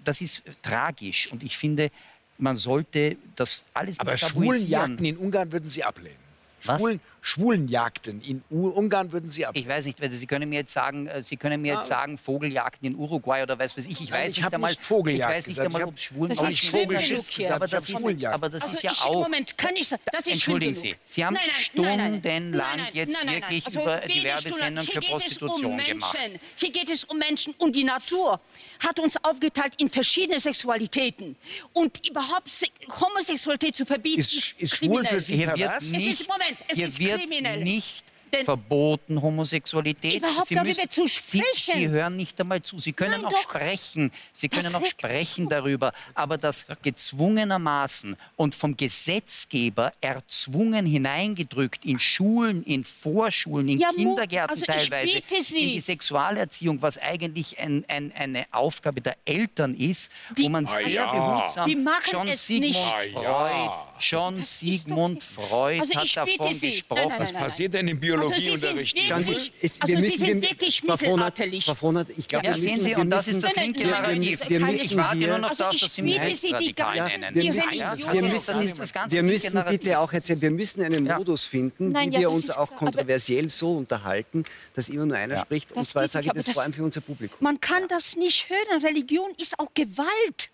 das ist tragisch. Und ich finde, man sollte das alles Aber Schwulenjagden in Ungarn würden Sie ablehnen. Schwulen, Schwulenjagden in U Ungarn würden Sie ab. Ich weiß nicht, also Sie können mir jetzt sagen, äh, Sie können mir jetzt sagen, Vogeljagden in Uruguay oder was weiß ich. Ich weiß ich nicht einmal, nicht Vogeljagd ich weiß nicht einmal, ob Schwulen das ist Vogelschiss gesagt, aber das, ist, aber das also ist ja ich, auch. Moment, kann ich sagen, das ist Entschuldigen Sie. Sie haben Nein, nein, nein, nein, stundenlang nein, nein, jetzt nein, nein, wirklich also über die Werbesendung für Hier geht es um Prostitution Menschen. gemacht. Hier geht es um Menschen und die Natur hat uns aufgeteilt in verschiedene Sexualitäten. Und überhaupt Se Homosexualität zu verbieten, Ist- ist, schwul kriminell. für Sie Hier wird pervers? Es nicht, ist- Moment, es hier ist wird kriminell. nicht Denn- verboten Homosexualität. Überhaupt Sie darüber müssen, zu Sie, sprechen. Sie hören nicht einmal zu. Sie können Nein, auch doch. sprechen. Sie Das können auch regt- sprechen darüber. Aber das gezwungenermaßen und vom Gesetzgeber erzwungen hineingedrückt in Schulen, in Vorschulen, in Ja, Kindergärten also teilweise, in die Sexualerziehung, was eigentlich ein, ein, eine Aufgabe der Eltern ist, Die- wo man Ah, sehr ja. behutsam Die machen schon es Sigmund nicht. Ah, Freud, schon Das Sigmund Freud Also hat davon Sie. gesprochen. Nein, nein, Was nein, passiert denn im sind Biologieunterricht? wirklich- Schauen Sie, Wirklich? es, Also wir Sie müssen, sind wir, wirklich mittelalterlich. Frau Frohnert, ich glaube, Ja, wir sehen müssen, Sie, wir und das ist das linke Narrativ. wir müssen Ich warte hier- nur noch Also darauf, dass Sie mich Sie, rechtsradikal nennen. wir wir müssen, das ist das ganze wir linke müssen Narrativ. bitte auch erzählen, wir müssen einen. Modus finden, Nein, wie wir uns auch kontroversiell so unterhalten, dass immer nur einer Ja. spricht. Und zwar sage ich das vor allem für unser Publikum. Man kann das nicht hören. Religion ist auch Gewalt.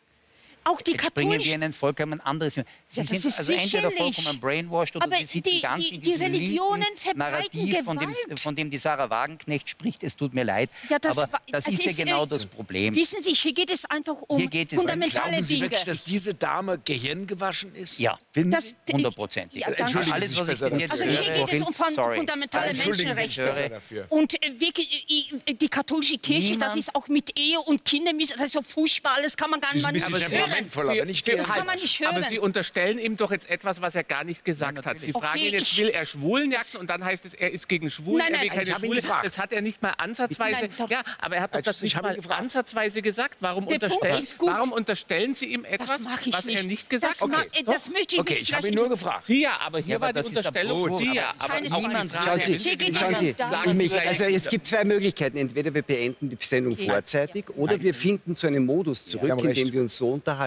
Auch die bringen wir katholische. in ein vollkommen anderes. Sie Ja, das sind ist also entweder vollkommen brainwashed oder Aber Sie sitzen die- ganz die- in die diesem Religionen linken verbreiten Narrativ, von dem, von dem die Sarah Wagenknecht spricht. Es tut mir leid, Ja, das aber das es ist ja ist, genau äh, das Problem. Wissen Sie, hier geht es einfach um Hier geht es- fundamentale Glauben Sie Dinge. wirklich, dass diese Dame gehirngewaschen ist? Ja. Das-? Hundertprozentig. Ja, Sie Alles, was ich bis jetzt Also hier höre, geht es um fun sorry. fundamentale Menschenrechte. Und äh, wirklich, äh, die katholische Kirche, das Niemand- ist auch mit Ehe und Kindern, das ist so furchtbar, das kann man gar ist nicht bisschen hören. Temperamentvoll, aber nicht Sie- Das kann man nicht hören. Aber Sie unterstellen ihm doch jetzt etwas, was er gar nicht gesagt hat. Sie Okay, fragen ihn jetzt, will er Schwulenjagden? Und dann heißt es, er ist gegen Schwulen, Nein, er will nein, keine ich habe ihn Schwule. gefragt. Das hat er nicht mal ansatzweise. Nein, ja, aber er hat doch das ich nicht habe ihn mal gefragt. ansatzweise gesagt. Warum, Der Punkt unterstellen, ist gut. warum unterstellen Sie ihm etwas, was nicht. er nicht gesagt hat? äh, das möchte ich Okay, nicht. ich habe ihn nur gefragt. Sie ja, aber hier Ja, aber war die Unterstellung absurd. Sie ja. Aber. Frage, Schauen Sie, Sie also es gibt zwei Möglichkeiten. Entweder wir beenden die Sendung vorzeitig oder wir finden zu einem Modus zurück, in dem wir uns so unterhalten,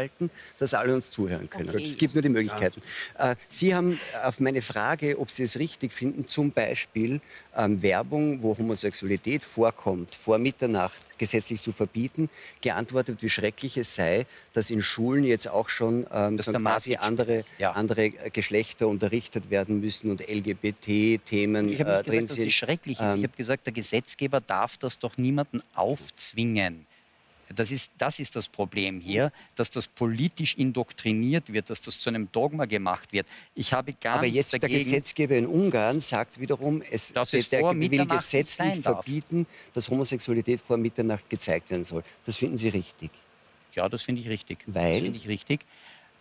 dass alle uns zuhören können. Okay. Es gibt nur die Möglichkeiten. Äh, Sie haben auf meine Frage, ob Sie es richtig finden, zum Beispiel ähm, Werbung, wo Homosexualität vorkommt, vor Mitternacht gesetzlich zu verbieten, geantwortet, wie schrecklich es sei, dass in Schulen jetzt auch schon ähm, so quasi andere, Ja. andere äh, Geschlechter unterrichtet werden müssen und LGBT-Themen Ich habe äh, nicht drin gesagt, dass sind. es schrecklich ist. Ähm, Ich habe gesagt, der Gesetzgeber darf das doch niemandem aufzwingen. Das ist, das ist das Problem hier, dass das politisch indoktriniert wird, dass das zu einem Dogma gemacht wird. Ich habe gar Aber jetzt der dagegen. Gesetzgeber in Ungarn sagt wiederum, es Dass es der vor will Mitternacht nicht gesetzlich sein darf. verbieten, dass Homosexualität vor Mitternacht gezeigt werden soll. Das finden Sie richtig. Ja, das finde ich richtig. Weil? Das finde ich richtig.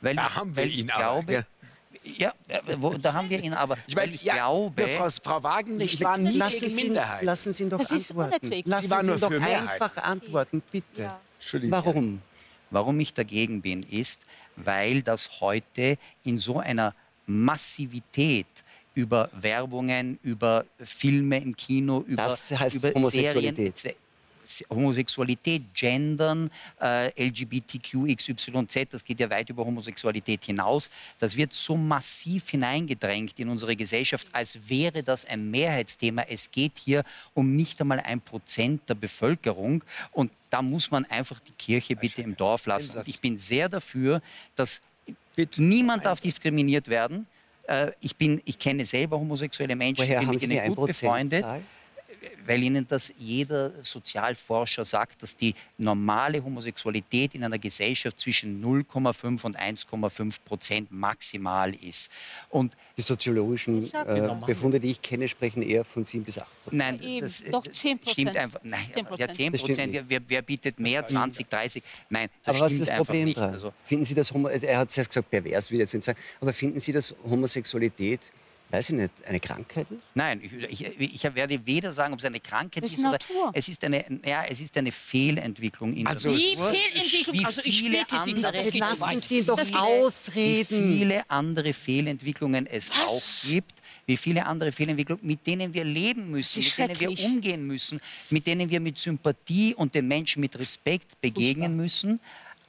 Weil Da ich, haben wir weil ich glaube, gell? Ja, äh, wo, da haben wir ihn aber. Ich weil meine, ich ja, glaube, Frau, Frau Wagenknecht war nie lassen, gegen Sie, Minderheit. lassen Sie ihn doch Das antworten. Lassen Sie war Sie nur ihn doch für Mehrheit. einfach antworten, bitte. Ja. Entschuldigung. Warum? Warum ich dagegen bin, ist, weil das heute in so einer Massivität über Werbungen, über Filme im Kino, über, Das heißt über Homosexualität. Serien, Homosexualität, Gendern, äh, LGBTQXYZ, das geht ja weit über Homosexualität hinaus. Das wird so massiv hineingedrängt in unsere Gesellschaft, als wäre das ein Mehrheitsthema. Es geht hier um nicht einmal ein Prozent der Bevölkerung und da muss man einfach die Kirche bitte im Dorf lassen. Und ich bin sehr dafür, dass Bitte. niemand darf diskriminiert werden. Äh, Ich, bin, ich kenne selber homosexuelle Menschen, Woher bin mit ihnen gut befreundet. 1%-Zahl? Weil Ihnen das jeder Sozialforscher sagt, dass die normale Homosexualität in einer Gesellschaft zwischen 0,5 und 1,5 Prozent maximal ist. Und die soziologischen äh. Befunde, die ich kenne, sprechen eher von 7 bis 8 Prozent. Nein, eben. das, Doch, das 10%. stimmt einfach. Nein, 10%. ja, 10 Das stimmt Prozent. nicht. Wer, wer bietet mehr? 20, 30? Nein, das Aber was stimmt ist das einfach Problem nicht. dran? Also, finden Sie das, Homo er hat zuerst gesagt, pervers, will ich jetzt nicht sagen, aber finden Sie, dass Homosexualität, weiß ich nicht, eine Krankheit ist? Nein, ich, ich, ich werde weder sagen, ob es eine Krankheit ist ist oder Natur. es ist eine, ja, es ist eine Fehlentwicklung in Also der Wie Natur. Fehlentwicklung? Wie also ich viele Sie. Sie doch Wie ausreden. viele andere Fehlentwicklungen es auch gibt, wie viele andere Fehlentwicklungen, mit denen wir leben müssen, mit denen wir umgehen müssen, mit denen wir mit Sympathie und den Menschen mit Respekt begegnen müssen.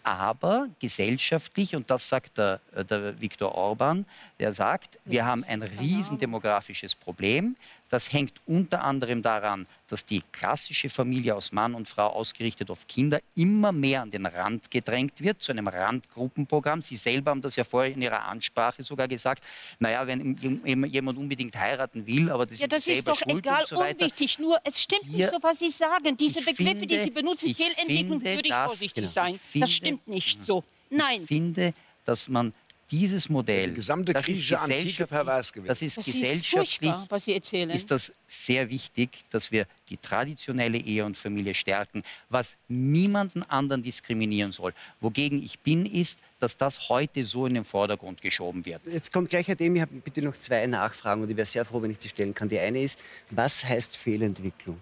Aber gesellschaftlich, und das sagt der, der Viktor Orban, der sagt, wir haben ein riesen demografisches Problem. Das hängt unter anderem daran, dass die klassische Familie aus Mann und Frau ausgerichtet auf Kinder immer mehr an den Rand gedrängt wird, zu einem Randgruppenprogramm. Sie selber haben das ja vorher in Ihrer Ansprache sogar gesagt. Naja, wenn jemand unbedingt heiraten will, aber das Ja, ist das ist doch schuld egal, so unwichtig. Nur, es stimmt Wir- nicht so, was Sie sagen. Diese Begriffe, die finde- Sie benutzen, Fehlentwicklung, würde ich vorsichtig genau. sein. Finde- das stimmt nicht so. Nein, Ich finde, dass man dieses Modell, Die gesamte das ist gesellschaftlich- pervers gewesen. Das ist das gesellschaftlich, furchtbar, was Sie erzählen. ist das sehr wichtig, dass wir die traditionelle Ehe und Familie stärken, was niemanden anderen diskriminieren soll. Wogegen ich bin, ist, dass das heute so in den Vordergrund geschoben wird. Jetzt kommt gleich Herr Dem, ich habe bitte noch zwei Nachfragen und ich wäre sehr froh, wenn ich sie stellen kann. Die eine ist, was heißt Fehlentwicklung?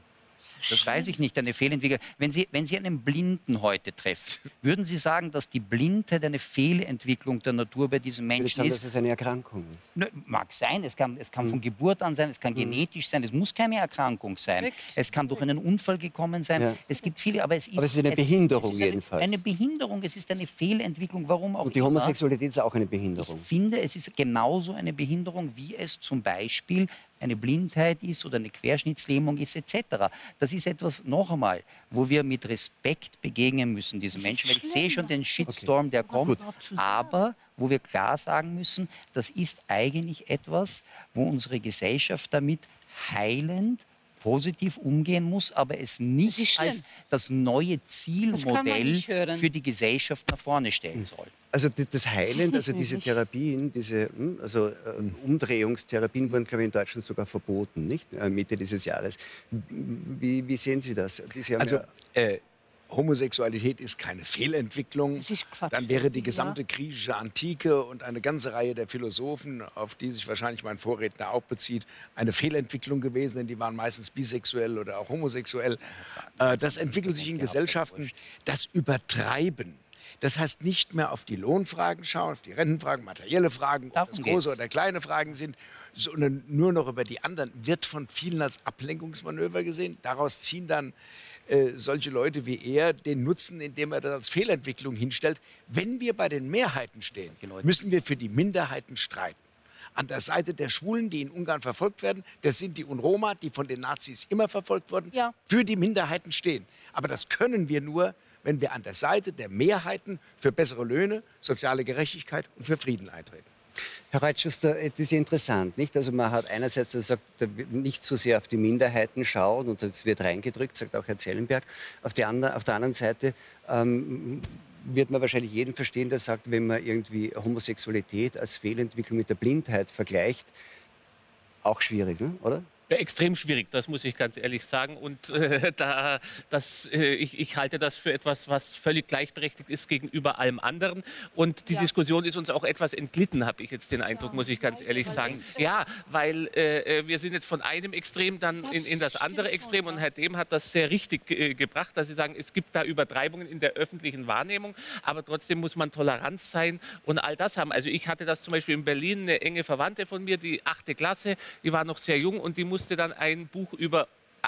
Das weiß ich nicht, eine Fehlentwicklung. Wenn Sie, wenn Sie einen Blinden heute treffen, würden Sie sagen, dass die Blindheit eine Fehlentwicklung der Natur bei diesem Ich würde Menschen sagen, ist? dass es eine Erkrankung ist. Nö, mag sein, es kann, es kann von Geburt an sein, es kann genetisch sein, es muss keine Erkrankung sein. Korrekt. Es kann durch einen Unfall gekommen sein. Ja. Es gibt viele, aber es ist, Aber es ist eine Behinderung es ist eine, jedenfalls. Eine Behinderung, es ist eine Fehlentwicklung, warum auch Und die immer. Homosexualität ist auch eine Ich Behinderung. finde, es ist genauso eine Behinderung, wie es zum Beispiel eine Blindheit ist oder eine Querschnittslähmung ist etc. Das ist etwas, noch einmal, wo wir mit Respekt begegnen müssen, diesen Menschen. Weil ich sehe schon den Shitstorm, der kommt. Aber wo wir klar sagen müssen, das ist eigentlich etwas, wo unsere Gesellschaft damit heilend positiv umgehen muss, aber es nicht als das neue Das Zielmodell hören. für die Gesellschaft nach vorne stellen soll. Also das Heilend, also diese. Therapien, diese hm, also, äh, Umdrehungstherapien wurden, glaube ich, in Deutschland sogar verboten, nicht? Äh, Mitte dieses Jahres. Wie, wie sehen Sie das? Sie Also ja, äh, Homosexualität ist keine Fehlentwicklung. Ist. Dann wäre die Ja. gesamte griechische Antike und eine ganze Reihe der Philosophen, auf die sich wahrscheinlich mein Vorredner auch bezieht, eine Fehlentwicklung gewesen, denn die waren meistens bisexuell oder auch homosexuell. Äh, das entwickelt sich in Gesellschaften. Das Übertreiben. Das heißt, nicht mehr auf die Lohnfragen schauen, auf die Rentenfragen, materielle Fragen, ob Darum das große geht's. oder kleine Fragen sind, sondern nur noch über die anderen, wird von vielen als Ablenkungsmanöver gesehen. Daraus ziehen dann äh, solche Leute wie er den Nutzen, indem er das als Fehlentwicklung hinstellt. Wenn wir bei den Mehrheiten stehen, müssen wir für die Minderheiten streiten. An der Seite der Schwulen, die in Ungarn verfolgt werden, das sind die Unroma, die von den Nazis immer verfolgt wurden, Ja. für die Minderheiten stehen. Aber das können wir nur, wenn wir an der Seite der Mehrheiten für bessere Löhne, soziale Gerechtigkeit und für Frieden eintreten. Herr Reitschuster, das ist interessant, nicht? Also man hat einerseits gesagt, nicht so sehr auf die Minderheiten schauen und das wird reingedrückt, sagt auch Herr Zellenberg. Auf, die andere, auf der anderen Seite ähm, wird man wahrscheinlich jeden verstehen, der sagt, wenn man irgendwie Homosexualität als Fehlentwicklung mit der Blindheit vergleicht, auch schwierig, ne? oder? Ja, extrem schwierig, das muss ich ganz ehrlich sagen. Und äh, da, das, äh, ich, ich halte das für etwas, was völlig gleichberechtigt ist gegenüber allem anderen. Und die Ja. Diskussion ist uns auch etwas entglitten, habe ich jetzt den Eindruck, muss ich ganz ehrlich sagen. Ja, weil äh, äh, wir sind jetzt von einem Extrem dann in, in das andere Extrem. Und Herr Dehm hat das sehr richtig äh, gebracht, dass Sie sagen, es gibt da Übertreibungen in der öffentlichen Wahrnehmung, aber trotzdem muss man Toleranz sein und all das haben. Also ich hatte das zum Beispiel in Berlin, eine enge Verwandte von mir, die achte Klasse, die war noch sehr jung und die musste dann ein Buch über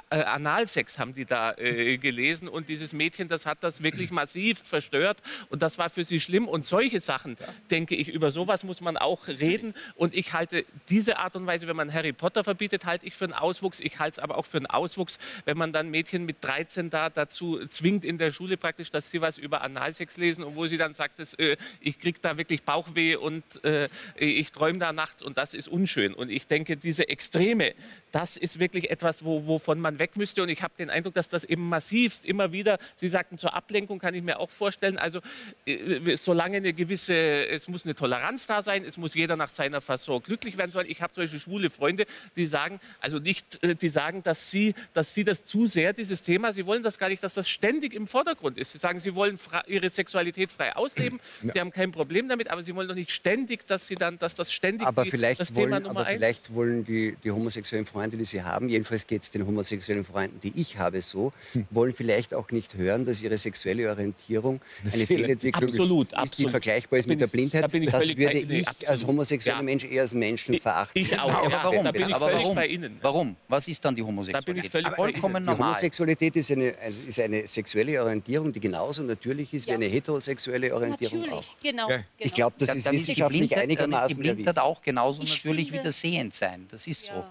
äh, Analsex haben die da äh, gelesen und dieses Mädchen, das hat das wirklich massiv verstört und das war für sie schlimm und solche Sachen, denke ich, über sowas muss man auch reden und ich halte diese Art und Weise, wenn man Harry Potter verbietet, halte ich für einen Auswuchs, ich halte es aber auch für einen Auswuchs, wenn man dann Mädchen mit 13 da dazu zwingt in der Schule praktisch, dass sie was über Analsex lesen und wo sie dann sagt, das, äh, ich kriege da wirklich Bauchweh und äh, ich träume da nachts und das ist unschön. Und ich denke, diese Extreme, das ist wirklich etwas, wo, wovon man weg müsste. Und ich habe den Eindruck, dass das eben massivst immer wieder, Sie sagten zur Ablenkung, kann ich mir auch vorstellen. Also äh, solange eine gewisse, es muss eine Toleranz da sein, es muss jeder nach seiner Fasson glücklich werden sollen. Ich habe zum Beispiel schwule Freunde, die sagen, also nicht, äh, die sagen, dass sie, dass sie das zu sehr, dieses Thema, sie wollen das gar nicht, dass das ständig im Vordergrund ist. Sie sagen, sie wollen ihre Sexualität frei ausleben, ja. sie haben kein Problem damit, aber sie wollen doch nicht ständig, dass sie dann, dass das ständig aber die, vielleicht das wollen, Thema Nummer aber eins. vielleicht wollen die, die homosexuellen Freunde, die sie haben, jedenfalls geht es den homosexuellen Freunden, die ich habe, so, hm. wollen vielleicht auch nicht hören, dass ihre sexuelle Orientierung eine Fehlentwicklung absolut, ist, absolut. die vergleichbar ist mit der Blindheit. Da bin ich das würde ich absolut. als homosexueller Ja. Mensch eher als Menschen verachten. Ich auch. Aber ja, warum? Da bin ich aber warum? bei Ihnen. Warum? Was ist dann die Da bin Homosexualität? ich völlig Vollkommen Die normal. Homosexualität ist eine, ist eine sexuelle Orientierung, die genauso natürlich ist Ja. wie eine heterosexuelle Orientierung Natürlich, auch. genau. Ja. genau. Ich glaube, das Dann- ist dann ist die wissenschaftlich Blindheit, dann ist die einigermaßen Blindheit erwiesen. auch genauso Ich natürlich wie das Sehendsein. Das ist so.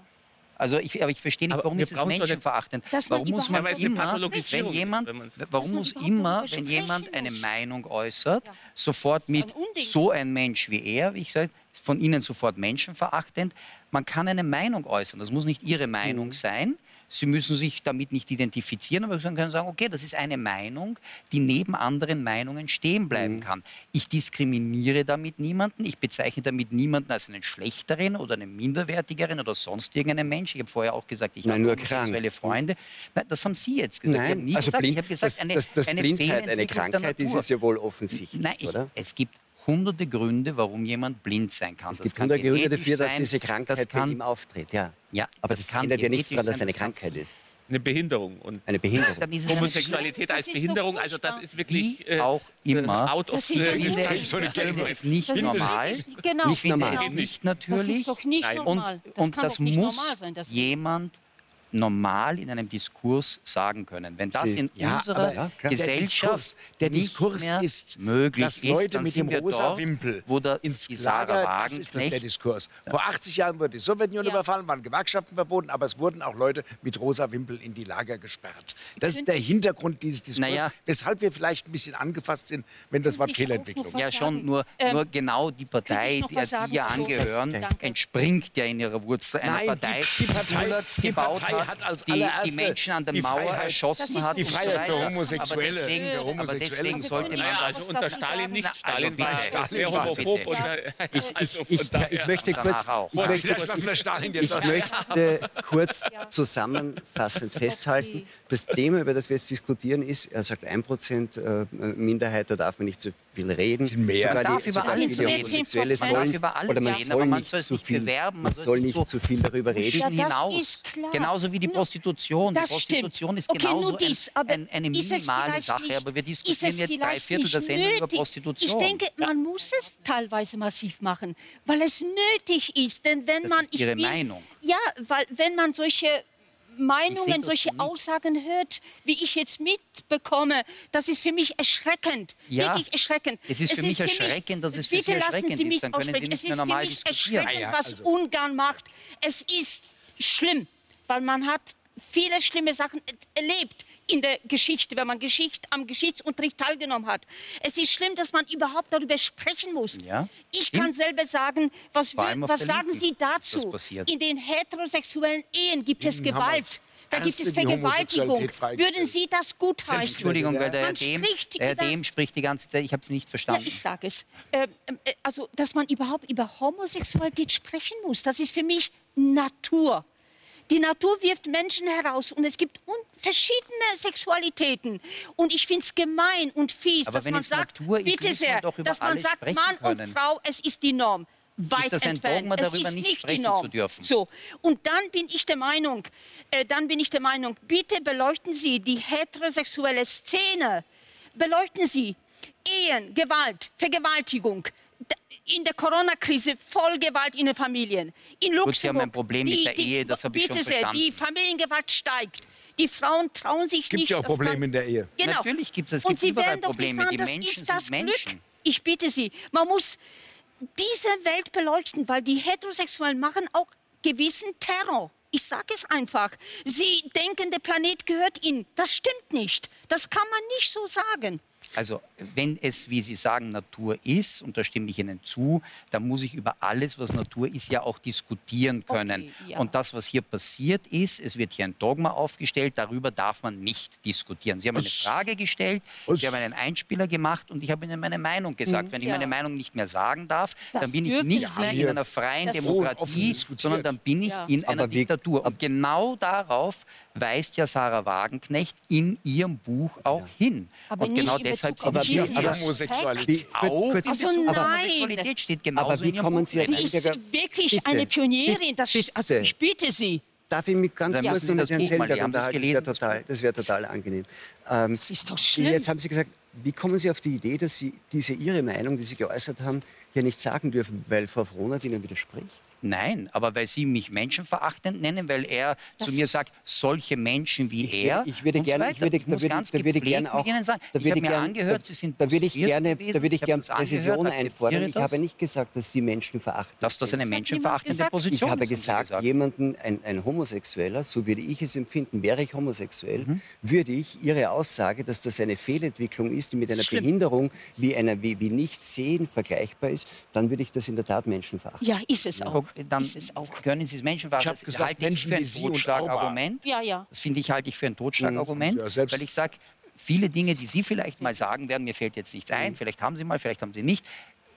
Also ich, aber ich verstehe nicht, warum ist es menschenverachtend? Warum muss man immer, wenn ist, jemand, warum muss immer, wenn jemand eine. Meinung äußert, Ja. sofort mit ein so ein Mensch wie er, wie ich sage, von Ihnen sofort menschenverachtend? Man kann eine Meinung äußern. Das muss nicht Ihre Meinung Mhm. sein. Sie müssen sich damit nicht identifizieren, aber Sie können sagen, okay, das ist eine Meinung, die neben anderen Meinungen stehen bleiben Mhm. kann. Ich diskriminiere damit niemanden, ich bezeichne damit niemanden als einen schlechteren oder einen minderwertigeren oder sonst irgendeinen Mensch. Ich habe vorher auch gesagt, ich Nein, habe nur homosexuelle. Freunde. Nein, das haben Sie jetzt gesagt. ich habe Nein, nie also gesagt, blind, ich habe gesagt, dass, eine, dass, dass eine Blindheit eine Krankheit ist, ist ja wohl offensichtlich, Nein, ich, es gibt hunderte Gründe, warum jemand blind sein kann. Es Das gibt kann hunderte Gründe dafür, dass diese Krankheit das bei kann, ihm auftritt. Ja. Ja, aber das das, kann ändert ja nichts daran, dass es sein, eine das Krankheit ist. Eine Behinderung. Und Eine Behinderung. Dann ist es eine Homosexualität Das als ist Behinderung, also das ist wirklich Wie auch immer. out of Das ist so Ich finde, Das eine gelbe- ist nicht Das ist normal. wirklich- genau. Ich finde normal. nicht Das natürlich. ist doch nicht normal. Und, Das und kann das doch nicht muss normal sein. Das jemand normal in einem Diskurs sagen können. Wenn das in Ja, unserer aber ja. Gesellschaft der nicht Diskurs mehr ist, möglich dass ist, Leute dann mit sind dem wir rosa dort, Wimpel wo der, ins die Lager, das ist das der Diskurs. Vor 80 Jahren wurde die Sowjetunion Ja. überfallen, waren Gewerkschaften verboten, aber es wurden auch Leute mit rosa Wimpel in die Lager gesperrt. Das ist der Hintergrund dieses Diskurs, Naja. weshalb wir vielleicht ein bisschen angefasst sind, wenn das Wort Fehlentwicklung was Ja, schon, nur, Ähm, nur genau die Partei, der Sie ja Also, angehören, danke. entspringt ja in ihrer Wurzel einer Nein, die- Partei, die Partei- Bullets die gebaut Partei hat als die, die Menschen an der die Mauer Freiheit- erschossen hat die und so Freiheit für weiter. Homosexuelle. Aber deswegen, Für aber Homosexuelle. deswegen sollte man das also unter Stalin nicht. Na, also Stalin war sehr Stalin homophob. Ja. Ich, also ich, möchte kurz, ich möchte, Stalin kurz zusammenfassend festhalten, das Thema, über das wir jetzt diskutieren, ist, er sagt 1% äh, Minderheit, da darf man nicht so viel reden. Sind mehr. Sogar Man darf die, über sogar reden. Homosexuelle Man sollen, darf über alles oder man reden, soll aber man nicht soll es zu nicht viel, bewerben, man man soll soll nicht zu viel darüber reden. Ja, das hinaus. ist klar. Genauso wie die Prostitution. Die Das Prostitution stimmt. ist Okay, genauso dies, ein, ein, eine ist es minimale Sache. nicht- aber wir ist diskutieren es jetzt drei Viertel der Sendung über? Prostitution. Ich denke, man muss es teilweise massiv machen, weil es nötig ist. Denn wenn Das man ist Ihre will, Meinung. Ja, weil wenn man solche Meinungen, solche. Aussagen hört, wie ich jetzt mitbekomme, das ist für mich erschreckend. Ja, wirklich erschreckend. es ist für mich erschreckend, dass es für Sie erschreckend Sie ist. mich Dann können Sie nicht es mehr ist normal für mich diskutieren. erschreckend, Ah ja, was also. Ungarn macht. Es ist schlimm, weil man hat viele schlimme Sachen er- erlebt in der Geschichte, wenn man Geschichte, am Geschichtsunterricht teilgenommen hat. Es ist schlimm, dass man überhaupt darüber sprechen muss. Ja, ich kann selber sagen, was, wir, was sagen Linken Sie dazu? In den heterosexuellen Ehen gibt es Linken haben Gewalt. Da gibt es Vergewaltigung. Würden Sie das gutheißen? Entschuldigung, weil der Herr spricht der Herr Dehm spricht die ganze Zeit. Ich habe es nicht Ja, verstanden. ich sage es. Ähm, äh, also, dass man überhaupt über Homosexualität sprechen muss, das ist für mich Natur. Die Natur wirft Menschen heraus und es gibt verschiedene Sexualitäten. Und ich finde es gemein und fies, Aber dass man es sagt, Natur ist, bitte man sehr, dass man sagt, Mann können. und Frau, es ist die Norm. Weit das ein entfernt. Dogma, es darüber ist nicht sprechen Norm. zu dürfen? So, und dann bin ich der Meinung, äh, dann bin ich der Meinung, bitte beleuchten Sie die heterosexuelle Szene. Beleuchten Sie Ehen, Gewalt, Vergewaltigung. In der Corona-Krise voll Gewalt in den Familien. In Luxemburg. Sie haben ein Problem mit der Ehe, das habe ich bitte schon sehr, verstanden. die Familiengewalt steigt. Die Frauen trauen sich Gibt nicht. ja auch das kann- Probleme in der Ehe. Genau. Natürlich gibt's es. Es Und gibt Sie überall werden doch Probleme. sagen, Die das Menschen ist das sind Glück. Menschen. Ich bitte Sie, man muss diese Welt beleuchten, weil die Heterosexuellen machen auch gewissen Terror. Ich sage es einfach. Sie denken, der Planet gehört ihnen. Das stimmt nicht. Das kann man nicht so sagen. Also wenn es, wie Sie sagen, Natur ist, und da stimme ich Ihnen zu, dann muss ich über alles, was Natur ist, ja auch diskutieren können. Okay, ja. Und das, was hier passiert ist, es wird hier ein Dogma aufgestellt, darüber darf man nicht diskutieren. Sie haben eine Frage gestellt, es- Sie haben einen Einspieler gemacht und ich habe Ihnen meine Meinung gesagt. Wenn ich Mhm. Ja. meine Meinung nicht mehr sagen darf, Das dann bin ich nicht mehr in einer freien Demokratie, sondern dann bin ich Ja. in einer Aber Diktatur. Und genau darauf weist ja Sarah Wagenknecht in ihrem Buch auch hin. Aber und genau deshalb sind hier. Aspekt. Homosexualität. Wie- Auch Also aber nein. Homosexualität steht genauso Aber wie kommen Sie als. Sie ist wirklich Bitte. eine Pionierin. Das, also ich bitte Sie. Darf ich mich ganz kurz Sie noch mit das Herrn Buch mal- Selberg die haben das unterhalten? Das wäre gelesen, total, das wäre total angenehm. Ähm, Das ist doch schlimm. Jetzt haben Sie gesagt, wie kommen Sie auf die Idee, dass Sie diese Ihre Meinung, die Sie geäußert haben, hier nicht sagen dürfen, weil Frau Frohnert Ihnen widerspricht? Nein, aber weil Sie mich menschenverachtend nennen, weil er zu mir sagt, solche Menschen wie er. ich würde so gerne, weiter. ich würde, da muss würde, ganz da würde ich gerne auch, Ihnen sagen. da ich habe ich mir gern- angehört, da, Sie sind da würde ich gerne, gewesen. da würde ich habe gerne das akzeptiere einfordern. Ich das. habe nicht gesagt, dass Sie Menschen verachten. dass das eine menschenverachtende gesagt. Ich Position habe ist. haben Sie gesagt, jemanden, ein, ein Homosexueller, so würde ich es empfinden, wäre ich homosexuell, Mhm. würde ich Ihre Aussage, dass das eine Fehlentwicklung ist, die mit einer Schlimm. Behinderung wie einer wie, wie Nichtsehen vergleichbar ist, dann würde ich das in der Tat Menschen verachten. Ja, ist es auch. Dann ist es auch. können Sie es menschenverachtend. Ich Das gesagt, halte ich für ein Totschlagargument. Ja, ja. Das finde ich halte ich für ein Totschlagargument, Ja, selbst- weil ich sage, viele Dinge, die Sie vielleicht mal sagen werden, mir fällt jetzt nichts Mhm. ein, vielleicht haben Sie mal, vielleicht haben Sie nicht,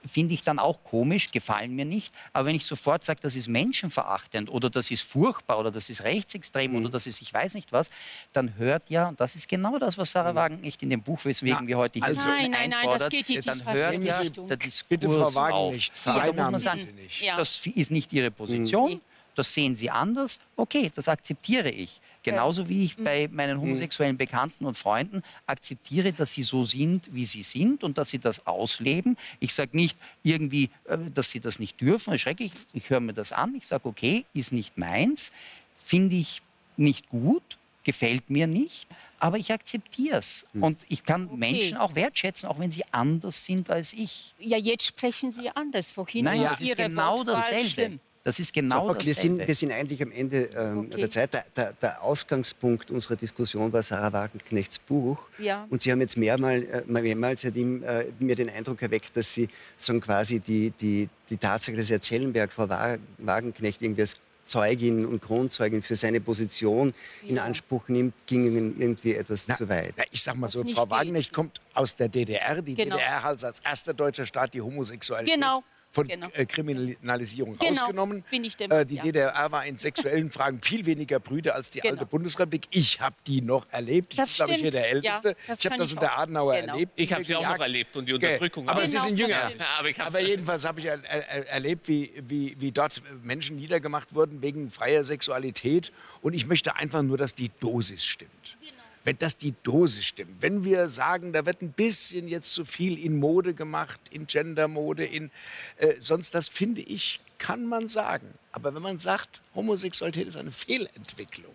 finde ich dann auch komisch, gefallen mir nicht. Aber wenn ich sofort sage, das ist menschenverachtend oder das ist furchtbar oder das ist rechtsextrem Mhm. oder das ist ich weiß nicht was, dann hört ja, und das ist genau das, was Sarah Wagenknecht in dem Buch, weswegen Na, wir heute hier also- Nein, nein, nein, das einfordert, geht die dann hört ja der Diskurs Bitte, Frau auf. Wagenknecht, Aber da muss man sagen, Sie nicht. Ja. das ist nicht Ihre Position. Das sehen Sie anders. Okay, das akzeptiere ich. Genauso wie ich bei meinen homosexuellen Bekannten und Freunden akzeptiere, dass sie so sind, wie sie sind und dass sie das ausleben. Ich sage nicht irgendwie, äh, dass sie das nicht dürfen. Schrecklich. Ich höre mir das an. Ich sage, okay, ist nicht meins. Finde ich nicht gut, gefällt mir nicht. Aber ich akzeptiere es. Und ich kann Menschen auch wertschätzen, auch wenn sie anders sind als ich. Ja, jetzt sprechen Sie anders. Vorhin Nein, war das ist Ihre genau Wortwahl dasselbe. schlimm. Das ist genau Okay, wir, sind, wir sind eigentlich am Ende ähm, Okay. der Zeit. Der, der, der Ausgangspunkt unserer Diskussion war Sarah Wagenknechts Buch. Ja. Und Sie haben jetzt mehrmals, äh, mehrmals hat ihm, äh, mir den Eindruck erweckt, dass Sie sagen, quasi die, die, die Tatsache, dass Herr Zellenberg, Frau Wa- Wagenknecht irgendwie als Zeugin und Kronzeugin für seine Position in Anspruch nimmt, ging Ihnen irgendwie etwas zu weit. Na, ich sag mal so, Frau geht. Wagenknecht kommt aus der DDR. Die Genau. DDR hat als erster deutscher Staat die Homosexualität Genau, von genau. äh, Kriminalisierung Genau, rausgenommen. bin ich der äh, die ja. DDR war in sexuellen Fragen viel weniger Brüder als die Genau. alte Bundesrepublik. Ich habe die noch erlebt. Ich Das bin, glaube ich, hier der Älteste. Ja, ich habe das unter auch. Adenauer Genau. erlebt. Ich habe sie auch noch erlebt und die Okay. Unterdrückung Aber. Sie Genau, sind jünger. Aber Aber jedenfalls habe ich er, er, erlebt, wie, wie, wie dort Menschen niedergemacht wurden wegen freier Sexualität. Und ich möchte einfach nur, dass die Dosis stimmt. Wenn das die Dosis stimmt, wenn wir sagen, da wird ein bisschen jetzt zu viel in Mode gemacht, in Gendermode, in äh, sonst das finde ich, kann man sagen. Aber wenn man sagt, Homosexualität ist eine Fehlentwicklung,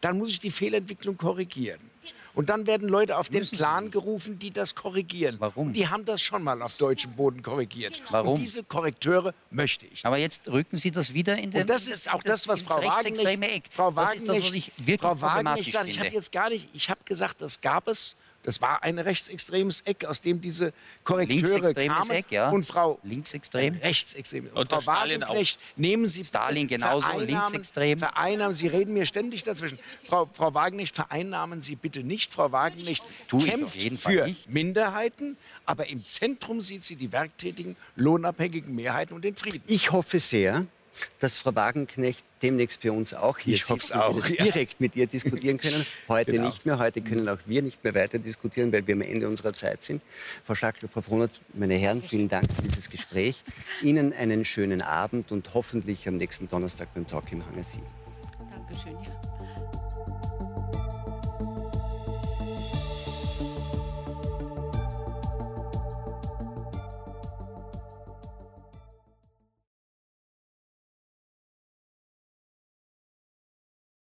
dann muss ich die Fehlentwicklung korrigieren. Und dann werden Leute auf den Plan gerufen, die das korrigieren. Warum? Und die haben das schon mal auf deutschem Boden korrigiert. Warum? Und diese Korrekteure möchte ich. Aber jetzt rücken Sie das wieder in den Und das ist auch das, was Frau Wagenknecht, Eck. Frau das ist das, was ich wirklich Frau Wagenknecht problematisch sagt. Ich habe jetzt gar nicht, ich habe gesagt, das gab es. Das war ein rechtsextremes Eck, aus dem diese Korrekteure kamen. Eck, ja. Und Frau Linksextrem. rechtsextrem. Und, Und Frau. Wagenknecht, nehmen Sie bitte- Stalin genauso, linksextrem. Vereinnahmen, Sie reden mir ständig dazwischen. Frau, Frau Wagenknecht, vereinnahmen Sie bitte nicht. Frau Wagenknecht Tue kämpft für nicht. Minderheiten, aber im Zentrum sieht sie die werktätigen, lohnabhängigen Mehrheiten und den Frieden. Ich hoffe sehr, dass Frau Wagenknecht demnächst bei uns auch hier Ich sitzt hoff's und wir auch, ja. direkt mit ihr diskutieren können. Heute Genau. nicht mehr. Heute können auch wir nicht mehr weiter diskutieren, weil wir am Ende unserer Zeit sind. Frau Schackler, Frau Frohnert, meine Herren, vielen Dank für dieses Gespräch. Ihnen einen schönen Abend und hoffentlich am nächsten Donnerstag beim Talk im Hangar 7. Dankeschön.